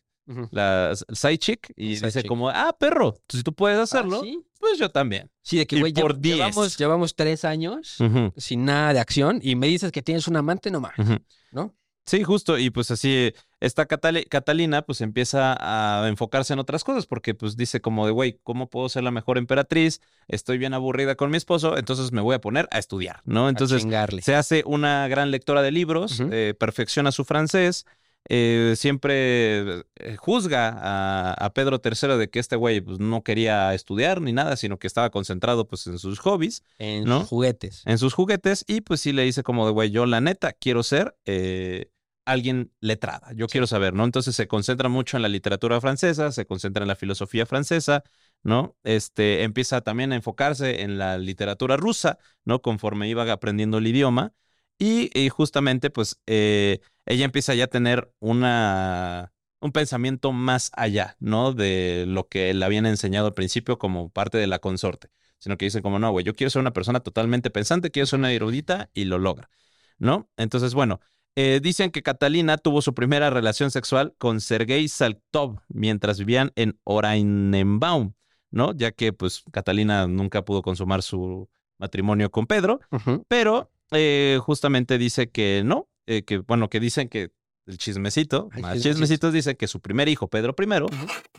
la side chick, y
Side
dice
chick.
como, ah, perro, si tú puedes hacerlo,
Ah, ¿sí?
pues yo también.
Sí, de que, güey,
por
lle-
10.
llevamos, llevamos tres años sin nada de acción y me dices que tienes un amante, no más,
ujú.
¿no?
Sí, justo, y pues así, esta Catali- Catalina pues empieza a enfocarse en otras cosas, porque pues dice como de, güey, ¿cómo puedo ser la mejor emperatriz? Estoy bien aburrida con mi esposo, entonces me voy a poner a estudiar, ¿no? Entonces se hace una gran lectora de libros, eh, perfecciona su francés, eh, siempre eh, juzga a, a Pedro III de que este güey pues, no quería estudiar ni nada, sino que estaba concentrado pues en sus hobbies,
en
¿no?
sus juguetes.
en sus juguetes, y pues sí le dice como de, güey, yo la neta quiero ser eh, alguien letrada, yo quiero saber, ¿no? Entonces se concentra mucho en la literatura francesa, se concentra en la filosofía francesa, ¿no? Este, empieza también a enfocarse en la literatura rusa, ¿no? Conforme iba aprendiendo el idioma. Y, y justamente, pues, eh, ella empieza ya a tener una, un pensamiento más allá, ¿no? De lo que le habían enseñado al principio como parte de la consorte. Sino que dice como, no, güey, yo quiero ser una persona totalmente pensante, quiero ser una erudita y lo logra, ¿no? Entonces, bueno, eh, dicen que Catalina tuvo su primera relación sexual con Sergei Saltov mientras vivían en Oranienbaum, ¿no? Ya que, pues, Catalina nunca pudo consumar su matrimonio con Pedro, pero eh, justamente dice que no, eh, que bueno, que dicen que el chismecito,
El
más
chismecito.
chismecitos dice que su primer hijo, Pedro I,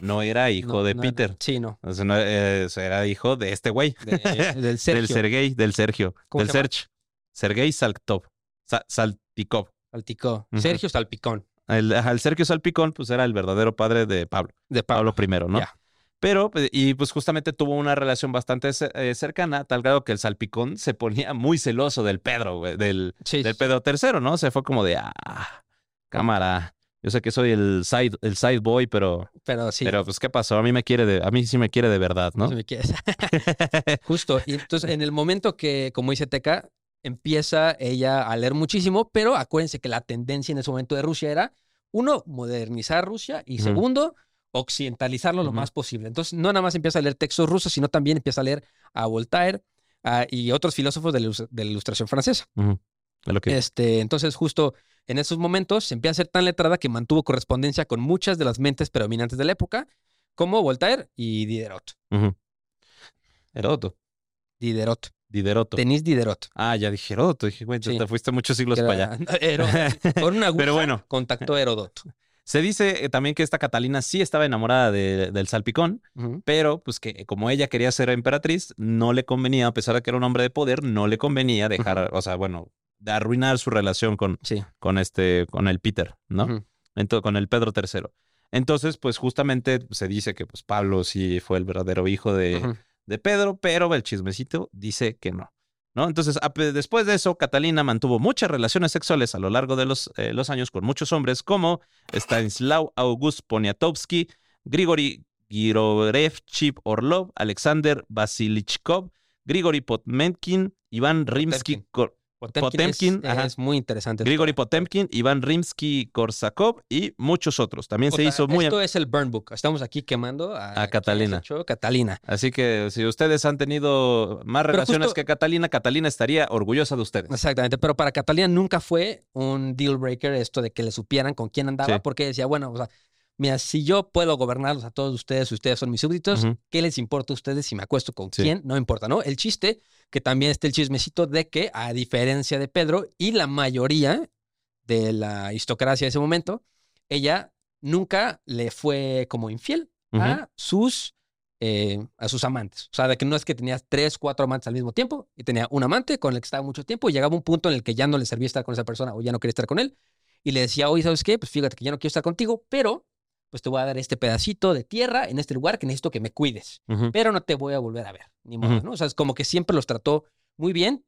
no era hijo
No,
de
no era-
Peter,
Sí, no.
o sea, no, eh, o sea, era hijo de este güey,
de- del Sergio.
del Sergei, del Sergio,
¿Cómo
del? Serge, Sergei Saltov, Sa- Saltikov.
Salticó. Sergio Salpicón.
El, Sergio Salpicón, pues era el verdadero padre de Pablo,
De
Pablo
Pablo.
I, ¿no? Pero, pues, y pues justamente tuvo una relación bastante eh, cercana, tal grado que el Salpicón se ponía muy celoso del Pedro, güey, del,
Sí,
del
sí.
Pedro III, ¿no? Se fue como de, ah, cámara, yo sé que soy el side, el side boy, pero,
Pero sí.
pero pues, ¿qué pasó? A mí me quiere de, a mí sí me quiere de verdad, ¿no?
si me quieres. Justo. Y entonces, en el momento que, como dice Teca, empieza ella a leer muchísimo, pero acuérdense que la tendencia en ese momento de Rusia era, uno, modernizar Rusia y segundo, occidentalizarlo lo más posible. Entonces, no nada más empieza a leer textos rusos, sino también empieza a leer a Voltaire ah, y otros filósofos de la, ilus- de la ilustración francesa. Este, entonces, justo en esos momentos se empieza a ser tan letrada que mantuvo correspondencia con muchas de las mentes predominantes de la época, como Voltaire y Diderot.
Ujú. Heródoto,
Diderot.
Dideroto.
Denis Diderot.
Ah, ya dije Heródoto, dije, güey,
Sí.
te fuiste muchos siglos para allá.
Hero- Con una aguja
Pero bueno.
contactó a Heródoto.
Se dice eh, también que esta Catalina sí estaba enamorada de- del Salpicón, pero pues que como ella quería ser emperatriz, no le convenía, a pesar de que era un hombre de poder, no le convenía dejar, o sea, bueno, de arruinar su relación con,
Sí.
con este, con el Peter, ¿no?
Ujú.
Ento- con el Pedro III. Entonces, pues justamente se dice que pues Pablo sí fue el verdadero hijo de. De Pedro, pero el chismecito dice que no. ¿No? Entonces, después de eso, Catalina mantuvo muchas relaciones sexuales a lo largo de los, eh, los años con muchos hombres como Stanislaw August Poniatowski, Grigori Girorevchik Orlov, Alexander Vasilichkov, Grigori Potmenkin, Iván Rimsky, Kor-
Potemkin,
Potemkin,
es,
ajá.
es muy interesante.
Grigori Potemkin, Iván Rimsky-Korsakov y muchos otros. También se hizo muy...
Esto es el burn book. Estamos aquí quemando a,
Catalina.
hecho Catalina.
Así que si ustedes han tenido más
Pero
relaciones
justo-
que Catalina, Catalina estaría orgullosa de ustedes.
Exactamente. Pero para Catalina nunca fue un deal breaker esto de que le supieran con quién andaba,
Sí.
porque decía, bueno, o sea, mira, si yo puedo gobernarlos a todos ustedes, ustedes son mis súbditos. ¿qué les importa a ustedes si me acuesto con
Sí.
quién? No importa, ¿no? El chiste, que también está el chismecito de que, a diferencia de Pedro y la mayoría de la aristocracia de ese momento, ella nunca le fue como infiel a sus eh, a sus amantes. O sea, de que no es que tenía tres, cuatro amantes al mismo tiempo y tenía un amante con el que estaba mucho tiempo y llegaba un punto en el que ya no le servía estar con esa persona o ya no quería estar con él y le decía, oye, ¿sabes qué? Pues fíjate que ya no quiero estar contigo, pero pues te voy a dar este pedacito de tierra en este lugar que necesito que me cuides, pero no te voy a volver a ver, ni modo. O sea, es como que siempre los trató muy bien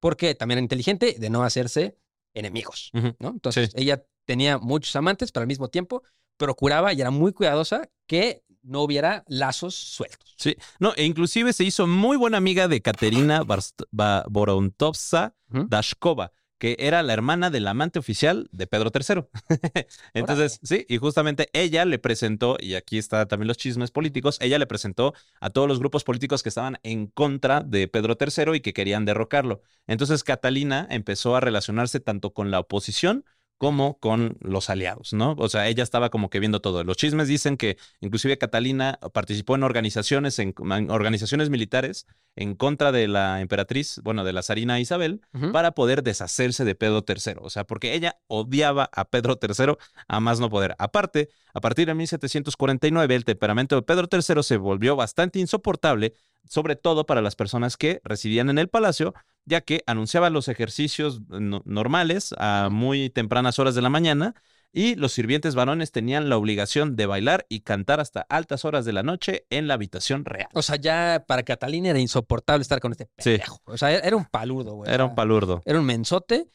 porque también era inteligente de no hacerse enemigos. ¿no? Entonces,
Sí.
ella tenía muchos amantes, pero al mismo tiempo procuraba y era muy cuidadosa que no hubiera lazos sueltos.
Sí, no, e inclusive se hizo muy buena amiga de Katerina
Ujú.
Dashkova, que era la hermana del amante oficial de Pedro III. Entonces, sí, y justamente ella le presentó, y aquí está también los chismes políticos, ella le presentó a todos los grupos políticos que estaban en contra de Pedro III y que querían derrocarlo. Entonces, Catalina empezó a relacionarse tanto con la oposición como con los aliados, ¿no? O sea, ella estaba como que viendo todo. Los chismes dicen que inclusive Catalina participó en organizaciones, en, en organizaciones militares en contra de la emperatriz, bueno, de la zarina Isabel, para poder deshacerse de Pedro III. O sea, porque ella odiaba a Pedro III a más no poder. Aparte, a partir de 1749, el temperamento de Pedro III se volvió bastante insoportable, sobre todo para las personas que residían en el palacio, ya que anunciaba los ejercicios no- normales a muy tempranas horas de la mañana y los sirvientes varones tenían la obligación de bailar y cantar hasta altas horas de la noche en la habitación real.
O sea, ya para Catalina era insoportable estar con este
Sí.
pendejo. O sea, era un palurdo, güey.
Era un palurdo.
Era un mensote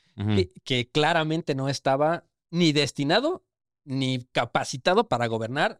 que claramente no estaba ni destinado ni capacitado para gobernar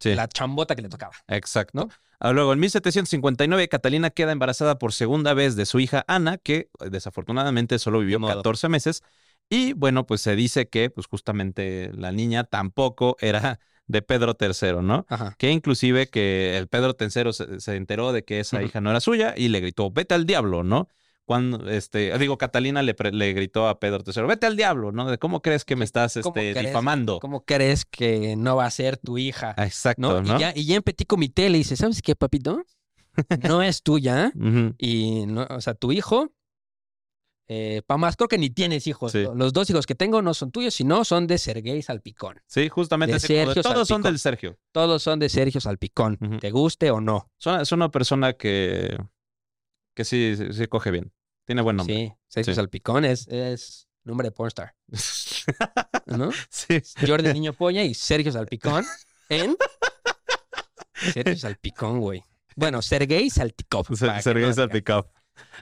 Sí.
la chambota que le tocaba.
Exacto.
¿no?
Ah, Luego, en 1759, Catalina queda embarazada por segunda vez de su hija Ana, que eh, desafortunadamente solo vivió
Ni modo.
14 meses. Y bueno, pues se dice que, pues justamente la niña tampoco era de Pedro III, ¿no?
Ajá.
Que inclusive que el Pedro III se, se enteró de que esa hija no era suya y le gritó, vete al diablo, ¿no? Cuando, este, digo, Catalina le, pre- le gritó a Pedro III, vete al diablo, ¿no? De cómo crees que me estás
¿Cómo
este,
crees?
difamando.
¿Cómo crees que no va a ser tu hija?
Ah, Exacto,
¿no?
¿no?
Y, ya, y ya en Petit Comité le dice, ¿sabes qué, papito? No es tuya. Y, no, o sea, tu hijo, eh, pa' más, creo que ni tienes hijos.
Sí.
Los dos hijos que tengo no son tuyos, sino son de Sergei Salpicón.
Sí, justamente
De Sergio
todos son del Sergio.
Todos son de Sergio Salpicón, te guste o no.
Es una, es una persona que, que sí, sí, sí coge bien. Tiene buen nombre.
Sí, Sergio
Sí.
Salpicón es, es nombre de pornstar, ¿no?
Sí.
Jordi Niño Polla y Sergio Salpicón en... Sergio Salpicón, güey. Bueno, Sergei Saltikov.
Sergei
no-.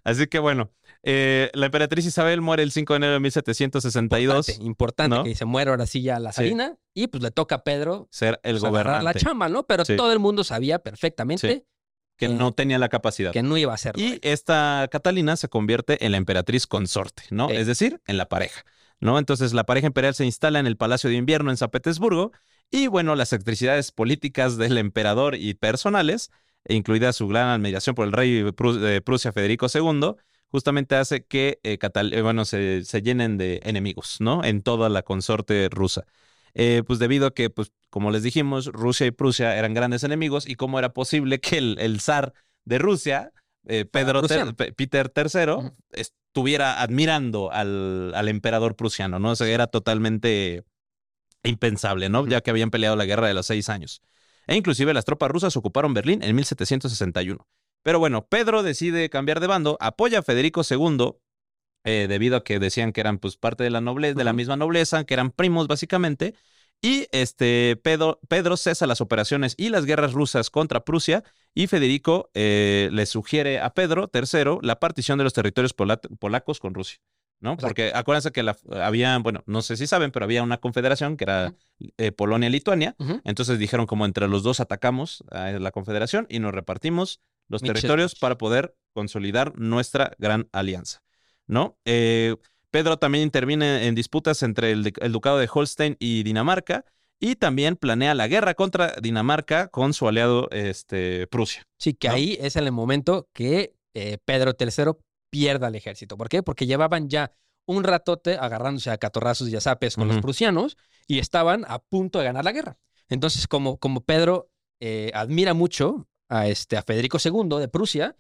Así que bueno, eh, la emperatriz Isabel muere el 5 de enero de 1762.
Importante, importante
¿no?
que se muere ahora sí ya la
Sí.
Salina y pues le toca a Pedro
Ser el
pues, la chamba, ¿no? Pero
Sí.
todo el mundo sabía perfectamente
Que no tenía la capacidad.
que no iba a hacerlo.
Y esta Catalina se convierte en la emperatriz consorte, ¿no? Es decir, en la pareja, ¿no? Entonces la pareja imperial se instala en el Palacio de Invierno en San Petersburgo y bueno, las excentricidades políticas del emperador y personales, e incluida su gran admiración por el rey de Prus- de Prusia Federico II, justamente hace que eh, Catal- eh, bueno, se, se llenen de enemigos, ¿no? En toda la consorte rusa. Eh, pues debido a que, pues, como les dijimos, Rusia y Prusia eran grandes enemigos y cómo era posible que el, el zar de Rusia, eh, Pedro ter- Peter III, estuviera admirando al, al emperador prusiano, ¿no? O sea, era totalmente impensable, ¿no? Ya que habían peleado la guerra de los seis años. E inclusive las tropas rusas ocuparon Berlín en 1761. Pero bueno, Pedro decide cambiar de bando, apoya a Federico II, eh, debido a que decían que eran pues parte de la nobleza, de la misma nobleza, que eran primos básicamente. Y este Pedro, Pedro cesa las operaciones y las guerras rusas contra Prusia y Federico eh, le sugiere a Pedro III la partición de los territorios pola- polacos con Rusia. ¿no?
Exacto.
Porque acuérdense que la, había, bueno, no sé si saben, pero había una confederación que era eh, Polonia-Lituania. Entonces dijeron como entre los dos atacamos a la confederación y nos repartimos los
Michel.
territorios para poder consolidar nuestra gran alianza, ¿no? Eh, Pedro también interviene en disputas entre el, el ducado de Holstein y Dinamarca y también planea la guerra contra Dinamarca con su aliado este, Prusia.
Sí, que
¿no?
ahí es el momento que eh, Pedro III pierda el ejército. ¿Por qué? Porque llevaban ya un ratote agarrándose a catorrazos y a zapes con los prusianos y estaban a punto de ganar la guerra. Entonces, como, como Pedro eh, admira mucho a, este, a Federico II de Prusia.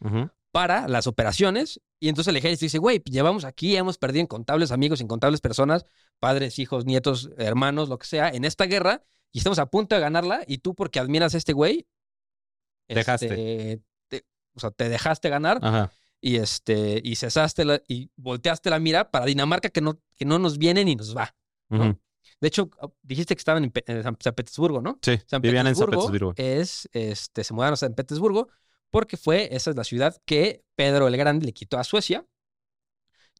Para las operaciones, y entonces el ejército dice, güey, llevamos aquí, hemos perdido incontables amigos, incontables personas, padres, hijos, nietos, hermanos, lo que sea, en esta guerra, y estamos a punto de ganarla, y tú porque admiras a este güey,
Dejaste.
este, te- o sea, te dejaste ganar
Ajá.
y este y cesaste la- y volteaste la mira para Dinamarca que no, que no nos viene ni nos va. De hecho, ah, dijiste que estaban en, San, Petersburgo, ¿no?
Sí,
San
vivían en San
Petersburgo
Petersburgo.
Es, este, se mudaron a San Petersburgo porque fue, esa es la ciudad que Pedro el Grande le quitó a Suecia,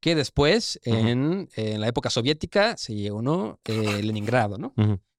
que después, en, en la época soviética, se llegó, ¿no? Eh, Leningrado, ¿no?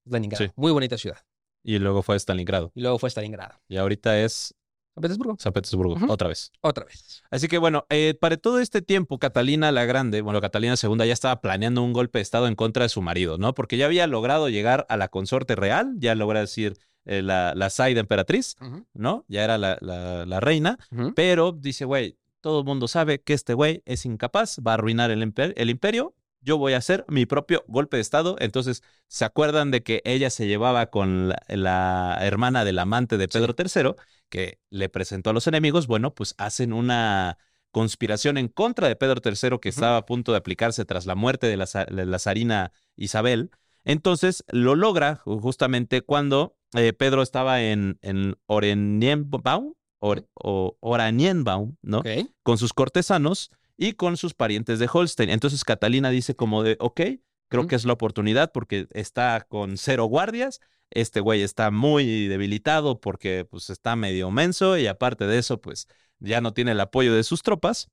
Leningrado.
Sí.
Muy bonita ciudad.
Y luego fue a Stalingrado.
y luego fue a Stalingrado.
Y ahorita es
San Petersburgo.
San Petersburgo, otra vez.
Otra vez.
Así que bueno, eh, para todo este tiempo, Catalina la Grande, bueno, Catalina II ya estaba planeando un golpe de Estado en contra de su marido, ¿no? Porque ya había logrado llegar a la consorte real, ya logra decir eh, la, la Zaida emperatriz, ¿no? Ya era la, la- la reina, pero dice, güey, todo el mundo sabe que este güey es incapaz, va a arruinar el, imper- el imperio, yo voy a hacer mi propio golpe de Estado. Entonces, ¿se acuerdan de que ella se llevaba con la, la hermana del amante de Pedro III, que le presentó a los enemigos? Bueno, pues hacen una conspiración en contra de Pedro III que estaba a punto de aplicarse tras la muerte de la, la zarina Isabel. Entonces lo logra ju- justamente cuando eh, Pedro estaba en, en Oranienbaum, Or- o Oranienbaum, ¿no? Con sus cortesanos y con sus parientes de Holstein. Entonces Catalina dice como de, ok, creo que es la oportunidad porque está con cero guardias. Este güey está muy debilitado porque pues está medio menso y aparte de eso pues ya no tiene el apoyo de sus tropas.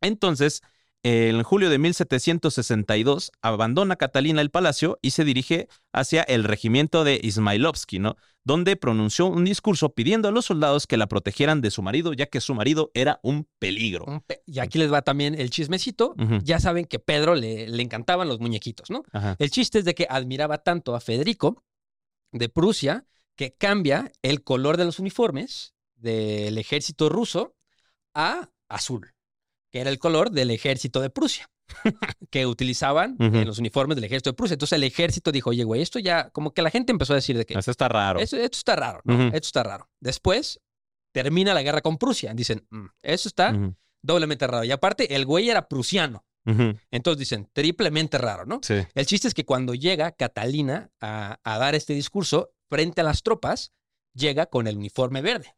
Entonces, en julio de 1762 abandona Catalina el palacio y se dirige hacia el regimiento de Ismailovsky, ¿no? Donde pronunció un discurso pidiendo a los soldados que la protegieran de su marido, ya que su marido era un peligro.
Un pe- Y aquí les va también el chismecito. Ya saben que Pedro le, le encantaban los muñequitos, ¿no?
Ajá.
El chiste es de que admiraba tanto a Federico de Prusia que cambia el color de los uniformes del ejército ruso a azul, que era el color del ejército de Prusia, que utilizaban en los uniformes del ejército de Prusia. Entonces el ejército dijo, oye, güey, esto ya, como que la gente empezó a decir de que
Eso está raro.
esto, esto está raro, ¿no? Esto está raro. Después termina la guerra con Prusia. Dicen, "Mm, eso está doblemente raro. Y aparte, el güey era prusiano. Entonces dicen, triplemente raro, ¿no?
Sí.
El chiste es que cuando llega Catalina a, a dar este discurso frente a las tropas, llega con el uniforme verde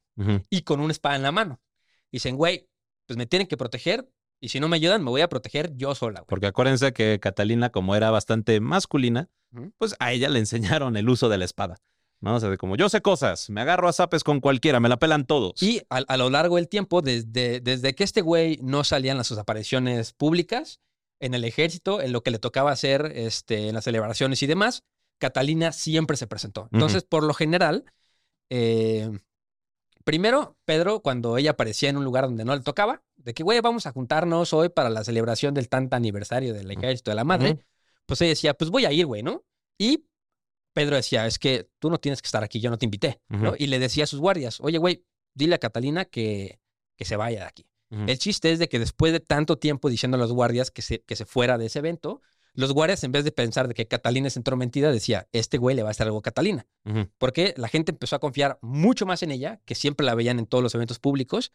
y con una espada en la mano. Dicen, güey, pues me tienen que proteger y si no me ayudan, me voy a proteger yo sola, güey.
Porque acuérdense que Catalina, como era bastante masculina, pues a ella le enseñaron el uso de la espada. ¿No? O sea, de como yo sé cosas, me agarro a zapes con cualquiera, me la pelan todos.
Y a, a lo largo del tiempo, desde, desde que este güey no salían en sus apariciones públicas, en el ejército, en lo que le tocaba hacer este, en las celebraciones y demás, Catalina siempre se presentó. Entonces, por lo general, eh, primero, Pedro, cuando ella aparecía en un lugar donde no le tocaba, de que, güey, vamos a juntarnos hoy para la celebración del tanta aniversario del ejército de la madre, pues ella decía, pues voy a ir, güey, ¿no? Y Pedro decía, es que tú no tienes que estar aquí, yo no te invité, ¿no? Y le decía a sus guardias, oye, güey, dile a Catalina que, que se vaya de aquí. El chiste es de que después de tanto tiempo diciendo a los guardias que se, que se fuera de ese evento, los guardias, en vez de pensar de que Catalina es entrometida, decía, este güey le va a hacer algo a Catalina. Porque la gente empezó a confiar mucho más en ella, que siempre la veían en todos los eventos públicos.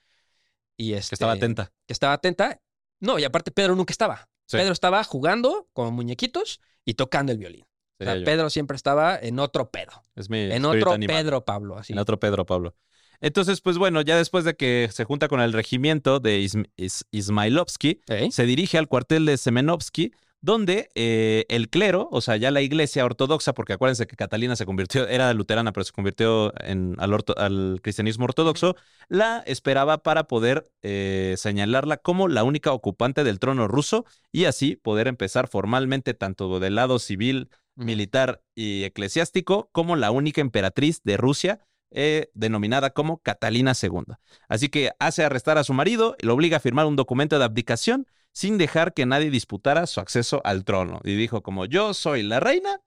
Y este,
Que estaba atenta.
Que estaba atenta. No, y aparte Pedro nunca estaba.
Sí.
Pedro estaba jugando con muñequitos y tocando el violín. O sea. Pedro siempre estaba en otro pedo.
Es mi
En otro
animal.
Pedro Pablo, así.
En otro Pedro Pablo. Entonces, pues bueno, ya después de que se junta con el regimiento de Ism- Is- Ismailovsky,
¿Eh?
se dirige al cuartel de Semenovsky, donde eh, el clero, o sea, ya la iglesia ortodoxa, porque acuérdense que Catalina se convirtió, era luterana, pero se convirtió en, al, orto- al cristianismo ortodoxo, la esperaba para poder eh, señalarla como la única ocupante del trono ruso y así poder empezar formalmente tanto del lado civil, militar y eclesiástico como la única emperatriz de Rusia. eh, denominada como Catalina II. Así que hace arrestar a su marido y lo obliga a firmar un documento de abdicación sin dejar que nadie disputara su acceso al trono. Y dijo como yo soy la reina,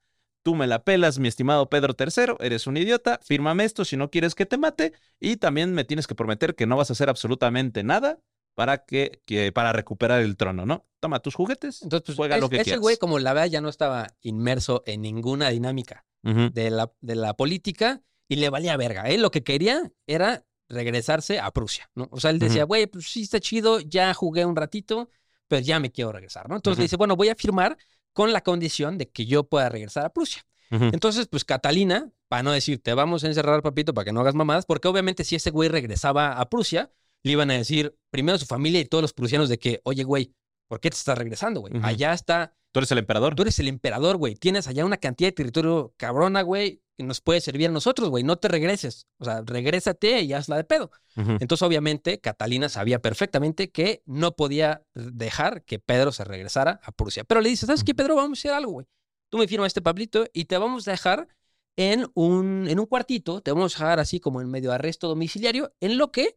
tú me la pelas, mi estimado Pedro III, eres un idiota, fírmame esto si no quieres que te mate y también me tienes que prometer que no vas a hacer absolutamente nada para que, que- para recuperar el trono, ¿no? Toma tus juguetes,
Entonces, pues,
juega
es-
lo que
ese
quieras.
güey, como la verdad, ya no estaba inmerso en ninguna dinámica
Ujú,
de la, de la política y le valía verga. Él lo que quería era regresarse a Prusia, ¿no? O sea, él decía, güey, pues sí está chido, ya jugué un ratito, pero ya me quiero regresar, ¿no? Entonces le dice, bueno, voy a firmar con la condición de que yo pueda regresar a Prusia. Entonces, pues Catalina, para no decir, te vamos a encerrar, papito, para que no hagas mamadas, porque obviamente si ese güey regresaba a Prusia, le iban a decir primero a su familia y todos los prusianos de que, oye, güey, ¿por qué te estás regresando, güey? Allá está,
Tú eres el emperador.
tú eres el emperador, güey. Tienes allá una cantidad de territorio cabrona, güey, que nos puede servir a nosotros, güey. No te regreses. O sea, regrésate y hazla de pedo. Entonces, obviamente, Catalina sabía perfectamente que no podía dejar que Pedro se regresara a Prusia. Pero le dice, ¿sabes qué, Pedro? Vamos a hacer algo, güey. Tú me firmas este Pablito y te vamos a dejar en un, en un cuartito, te vamos a dejar así como en medio arresto domiciliario, en lo que,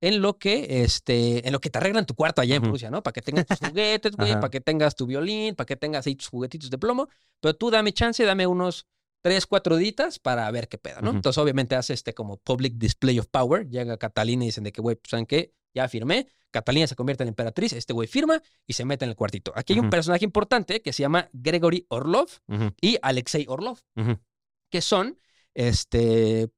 en lo que, este, en lo que te arreglan tu cuarto allá en
Ujú.
Rusia, ¿no? Para que tengas tus juguetes, güey, para que tengas tu violín, para que tengas ahí tus juguetitos de plomo, pero tú dame chance, dame unos tres, cuatro ditas para ver qué pedo, ¿no? Entonces, obviamente, hace este como public display of power. Llega Catalina y dicen de que, güey, pues, ¿saben qué? Ya firmé. Catalina se convierte en emperatriz. Este güey firma y se mete en el cuartito. Aquí hay un personaje importante que se llama Gregory Orlov y Alexei Orlov, que son, este,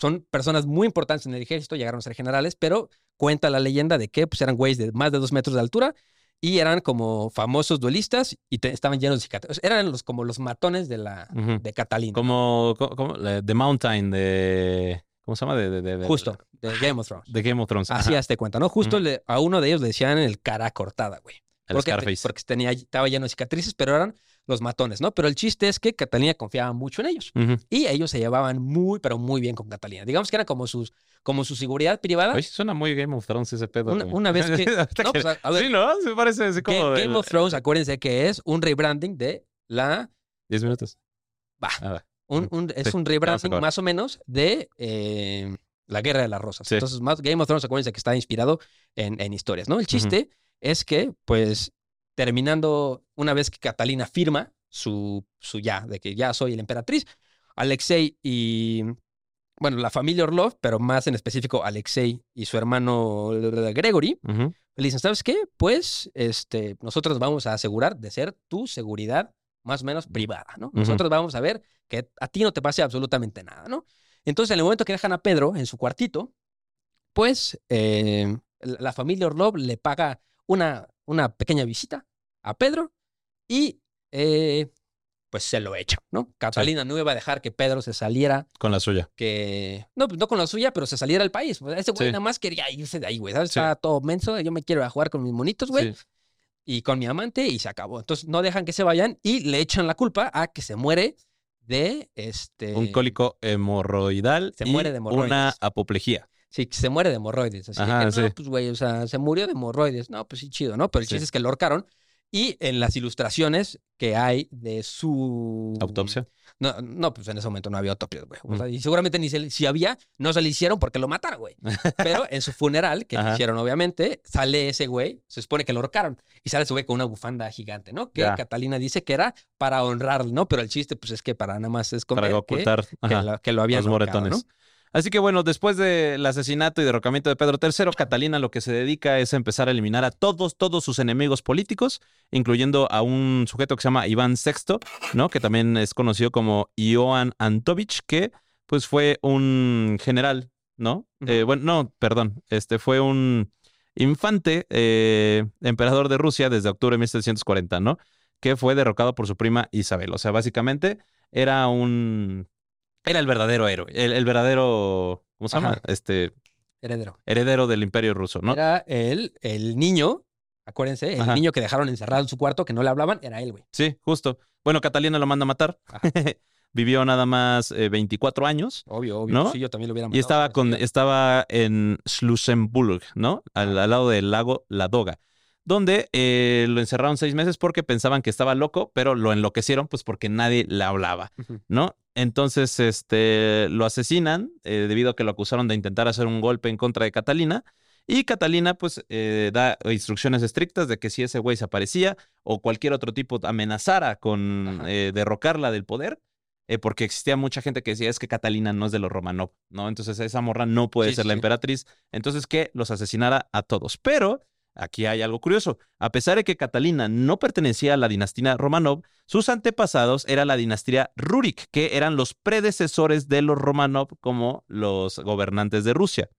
son personas muy importantes en el ejército, llegaron a ser generales, pero cuenta la leyenda de que pues, eran güeyes de más de dos metros de altura y eran como famosos duelistas y te- estaban llenos de cicatrices. Eran los, como los matones de, la, de Catalina.
Como, co- como, The Mountain de... ¿Cómo se llama? De, de- de-
Justo, de Game of Thrones.
De Game of Thrones.
Así hazte cuenta, ¿no? Justo le- a uno de ellos le decían el cara cortada, güey.
el
Porque, te-
Scarface.
porque tenía, estaba lleno de cicatrices, pero eran los matones, ¿no? Pero el chiste es que Catalina confiaba mucho en ellos. Y ellos se llevaban muy, pero muy bien con Catalina. Digamos que era como, sus, como su seguridad privada.
Oye, suena muy Game of Thrones ese pedo.
Una- una vez que- No, pues, a- a ver.
Sí, ¿no? Se parece así como...
Ga-
del-
Game of Thrones, acuérdense que es un rebranding de la...
10 minutos.
Va,
Ah, va.
un, es un rebranding más o menos de eh, la Guerra de las Rosas.
Sí.
Entonces, más Game of Thrones, acuérdense que está inspirado en, en historias, ¿no? El chiste es que, pues, terminando, una vez que Catalina firma su, su ya, de que ya soy la emperatriz, Alexei y, bueno, la familia Orlov, pero más en específico Alexei y su hermano Gregory, le dicen, ¿sabes qué? Pues, este, nosotros vamos a asegurar de ser tu seguridad más o menos privada, ¿no? Nosotros vamos a ver que a ti no te pase absolutamente nada, ¿no? Entonces, en el momento que dejan a Pedro en su cuartito, pues eh, la familia Orlov le paga una, una pequeña visita a Pedro y eh, pues se lo echan, ¿no? Catalina no iba a dejar que Pedro se saliera,
Con la suya.
que no, pues no con la suya, pero se saliera del país. Pues, ese güey
Sí.
nada más quería irse de ahí, güey, ¿sabes?
Sí.
Estaba todo menso, yo me quiero ir a jugar con mis monitos, güey y con mi amante y se acabó. Entonces no dejan que se vayan y le echan la culpa a que se muere de este.
Un cólico hemorroidal
Se
y
muere de hemorroides.
una apoplejía.
Sí, que se muere de hemorroides. Así
Ajá,
que, no,
sí.
pues güey, o sea, se murió de hemorroides. No, pues sí, chido, ¿no? Pero el
Sí.
chiste es que lo ahorcaron. Y en las ilustraciones que hay de su
Autopsia.
No, no, pues en ese momento no había autopsias, güey. O
Mm.
y seguramente ni se- si había, no se le hicieron porque lo mataron, güey. Pero en su funeral, que le hicieron obviamente, sale ese güey, se supone que lo ahorcaron. Y sale ese güey con una bufanda gigante, ¿no? Que
Ya.
Catalina dice que era para honrarlo, ¿no? Pero el chiste, pues es que para nada más esconder
Para
que-
ocultar
que, lo, que lo habían
los moretones.
¿no?
Así que bueno, después del asesinato y derrocamiento de Pedro III, Catalina lo que se dedica es a empezar a eliminar a todos, todos sus enemigos políticos, incluyendo a un sujeto que se llama Iván VI, ¿no? Que también es conocido como Ioan Antovich, que pues fue un general, ¿no? Eh, bueno, no, perdón, este fue un infante eh, emperador de Rusia desde octubre de 1740, ¿no? Que fue derrocado por su prima Isabel. O sea, básicamente era un... Era el verdadero héroe, el, el verdadero... ¿Cómo se llama?
Ajá.
Este
Heredero.
heredero del imperio ruso, ¿no?
Era el, el niño, acuérdense, el
Ajá.
niño que dejaron encerrado en su cuarto, que no le hablaban, era él, güey.
Sí, justo. Bueno, Catalina lo manda a matar. Vivió nada más eh, 24 años
Obvio, obvio.
¿No?
Sí, yo también lo hubiera
y
matado,
estaba,
pero
con, estaba en Schlussenburg, ¿no? Al, al lado del lago Ladoga, donde eh, lo encerraron seis meses porque pensaban que estaba loco, pero lo enloquecieron pues porque nadie le hablaba. ¿no? Entonces, este, lo asesinan eh, debido a que lo acusaron de intentar hacer un golpe en contra de Catalina. Y Catalina, pues, eh, da instrucciones estrictas de que si ese güey se aparecía o cualquier otro tipo amenazara con eh, derrocarla del poder, eh, porque existía mucha gente que decía es que Catalina no es de los Romanov, ¿no? Entonces esa morra no puede
Sí,
ser
sí,
la emperatriz. Entonces que los asesinara a todos. Pero aquí hay algo curioso. A pesar de que Catalina no pertenecía a la dinastía Romanov, sus antepasados era la dinastía Rurik, que eran los predecesores de los Romanov como los gobernantes de Rusia.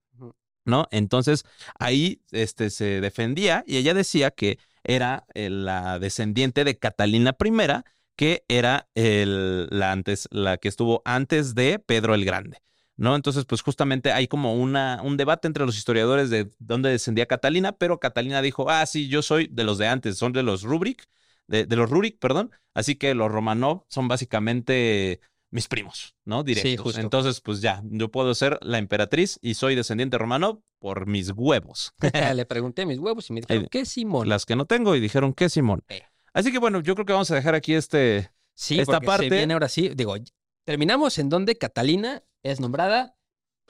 ¿No? Entonces ahí este, se defendía y ella decía que era eh, la descendiente de Catalina I, que era el, la, antes, la que estuvo antes de Pedro el Grande. ¿No? Entonces, pues justamente hay como una, un debate entre los historiadores de dónde descendía Catalina, pero Catalina dijo, ah, sí, yo soy de los de antes, son de los Rubric, de, de los Rurik, perdón, así que los Romanov son básicamente mis primos, ¿no? Directos.
justo.
Entonces, pues ya, yo puedo ser la emperatriz y soy descendiente Romanov por mis huevos.
Le pregunté a mis huevos y me dijeron, ¿qué Simón?
las que no tengo y dijeron que Simón.
Eh.
Así que bueno, yo creo que vamos a dejar aquí este,
Sí,
esta parte-
se viene ahora sí. Digo, terminamos en donde Catalina es nombrada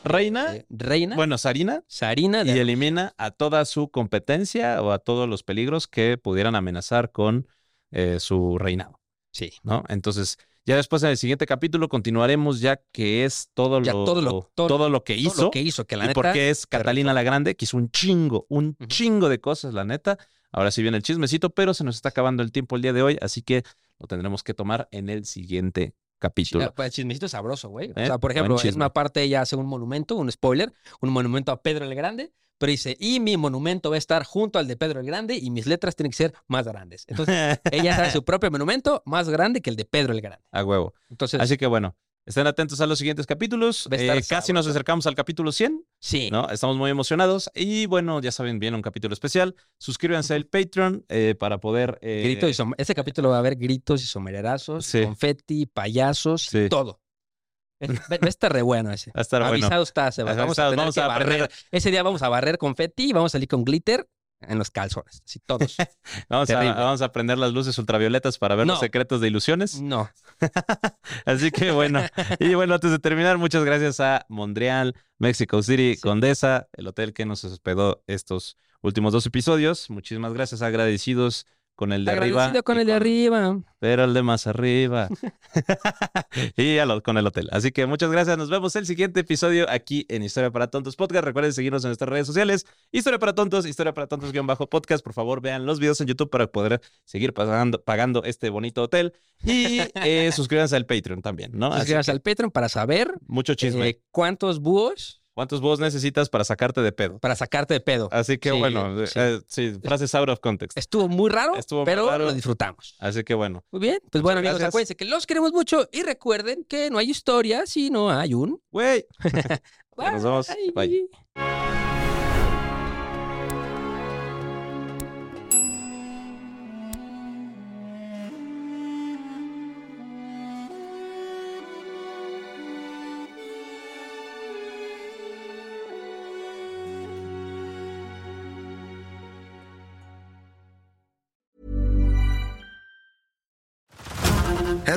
Reina,
eh, reina,
bueno, Sarina,
Sarina
y elimina a toda su competencia o a todos los peligros que pudieran amenazar con eh, su reinado,
Sí.
¿no? Entonces, ya después en el siguiente capítulo continuaremos ya que es todo
Ya
lo,
todo lo- todo-
todo lo que
Todo
hizo
lo que hizo, que la
y
neta.
por qué es Catalina la Grande, que hizo un chingo, un chingo de cosas, la neta. Ahora sí viene el chismecito, pero se nos está acabando el tiempo el día de hoy, así que lo tendremos que tomar en el siguiente capítulo.
Ah, pues, chismecito sabroso, güey. O
¿Eh?
sea, por ejemplo, es una parte, ella hace un monumento, un spoiler, un monumento a Pedro el Grande, pero dice, y mi monumento va a estar junto al de Pedro el Grande y mis letras tienen que ser más grandes. Entonces, ella hace su propio monumento más grande que el de Pedro el Grande.
a huevo.
Entonces,
Así que bueno, estén atentos a los siguientes capítulos. Eh, casi nos acercamos al capítulo 100,
sí.
¿no? Estamos muy emocionados y bueno, ya saben, viene un capítulo especial. Suscríbanse al Patreon eh, para poder... eh,
Gritos y Ese capítulo va a haber gritos y somererazos,
Sí.
confeti, payasos
Sí.
y todo. Va va a estar re bueno ese.
Va a estar bueno.
Avisado está, Sebas. Vamos a, tener
vamos
que
a
barrer. Ese día vamos a barrer confeti y vamos a salir con glitter en los calzones. Así todos.
Vamos a, vamos a prender las luces ultravioletas para ver los secretos de ilusiones.
No.
Así que bueno, y bueno, antes de terminar, muchas gracias a Montreal, Mexico City,
Sí.
Condesa, el hotel que nos hospedó estos últimos dos episodios. Muchísimas gracias, agradecidos con el de arriba.
Con el de arriba.
Pero el de más arriba. y lo- con el hotel. Así que muchas gracias. Nos vemos el siguiente episodio aquí en Historia para Tontos Podcast. Recuerden seguirnos en nuestras redes sociales. Historia para Tontos, Historia para Tontos guion bajo podcast. Por favor, vean los videos en YouTube para poder seguir pagando, pagando este bonito hotel. Y eh, suscríbanse al Patreon también, ¿no?
Suscríbanse
que
al Patreon para saber
mucho chisme.
eh, cuántos búhos
¿Cuántos vos necesitas para sacarte de pedo?
para sacarte de pedo.
Así que
Sí,
bueno,
sí.
eh, sí, frases out of context.
Estuvo muy raro,
Estuvo muy
pero
raro.
lo disfrutamos.
Así que bueno.
Muy bien. Pues bueno, amigos,
gracias.
acuérdense que los queremos mucho y recuerden que no hay historia si no hay un.
Güey. Nos vemos. Bye.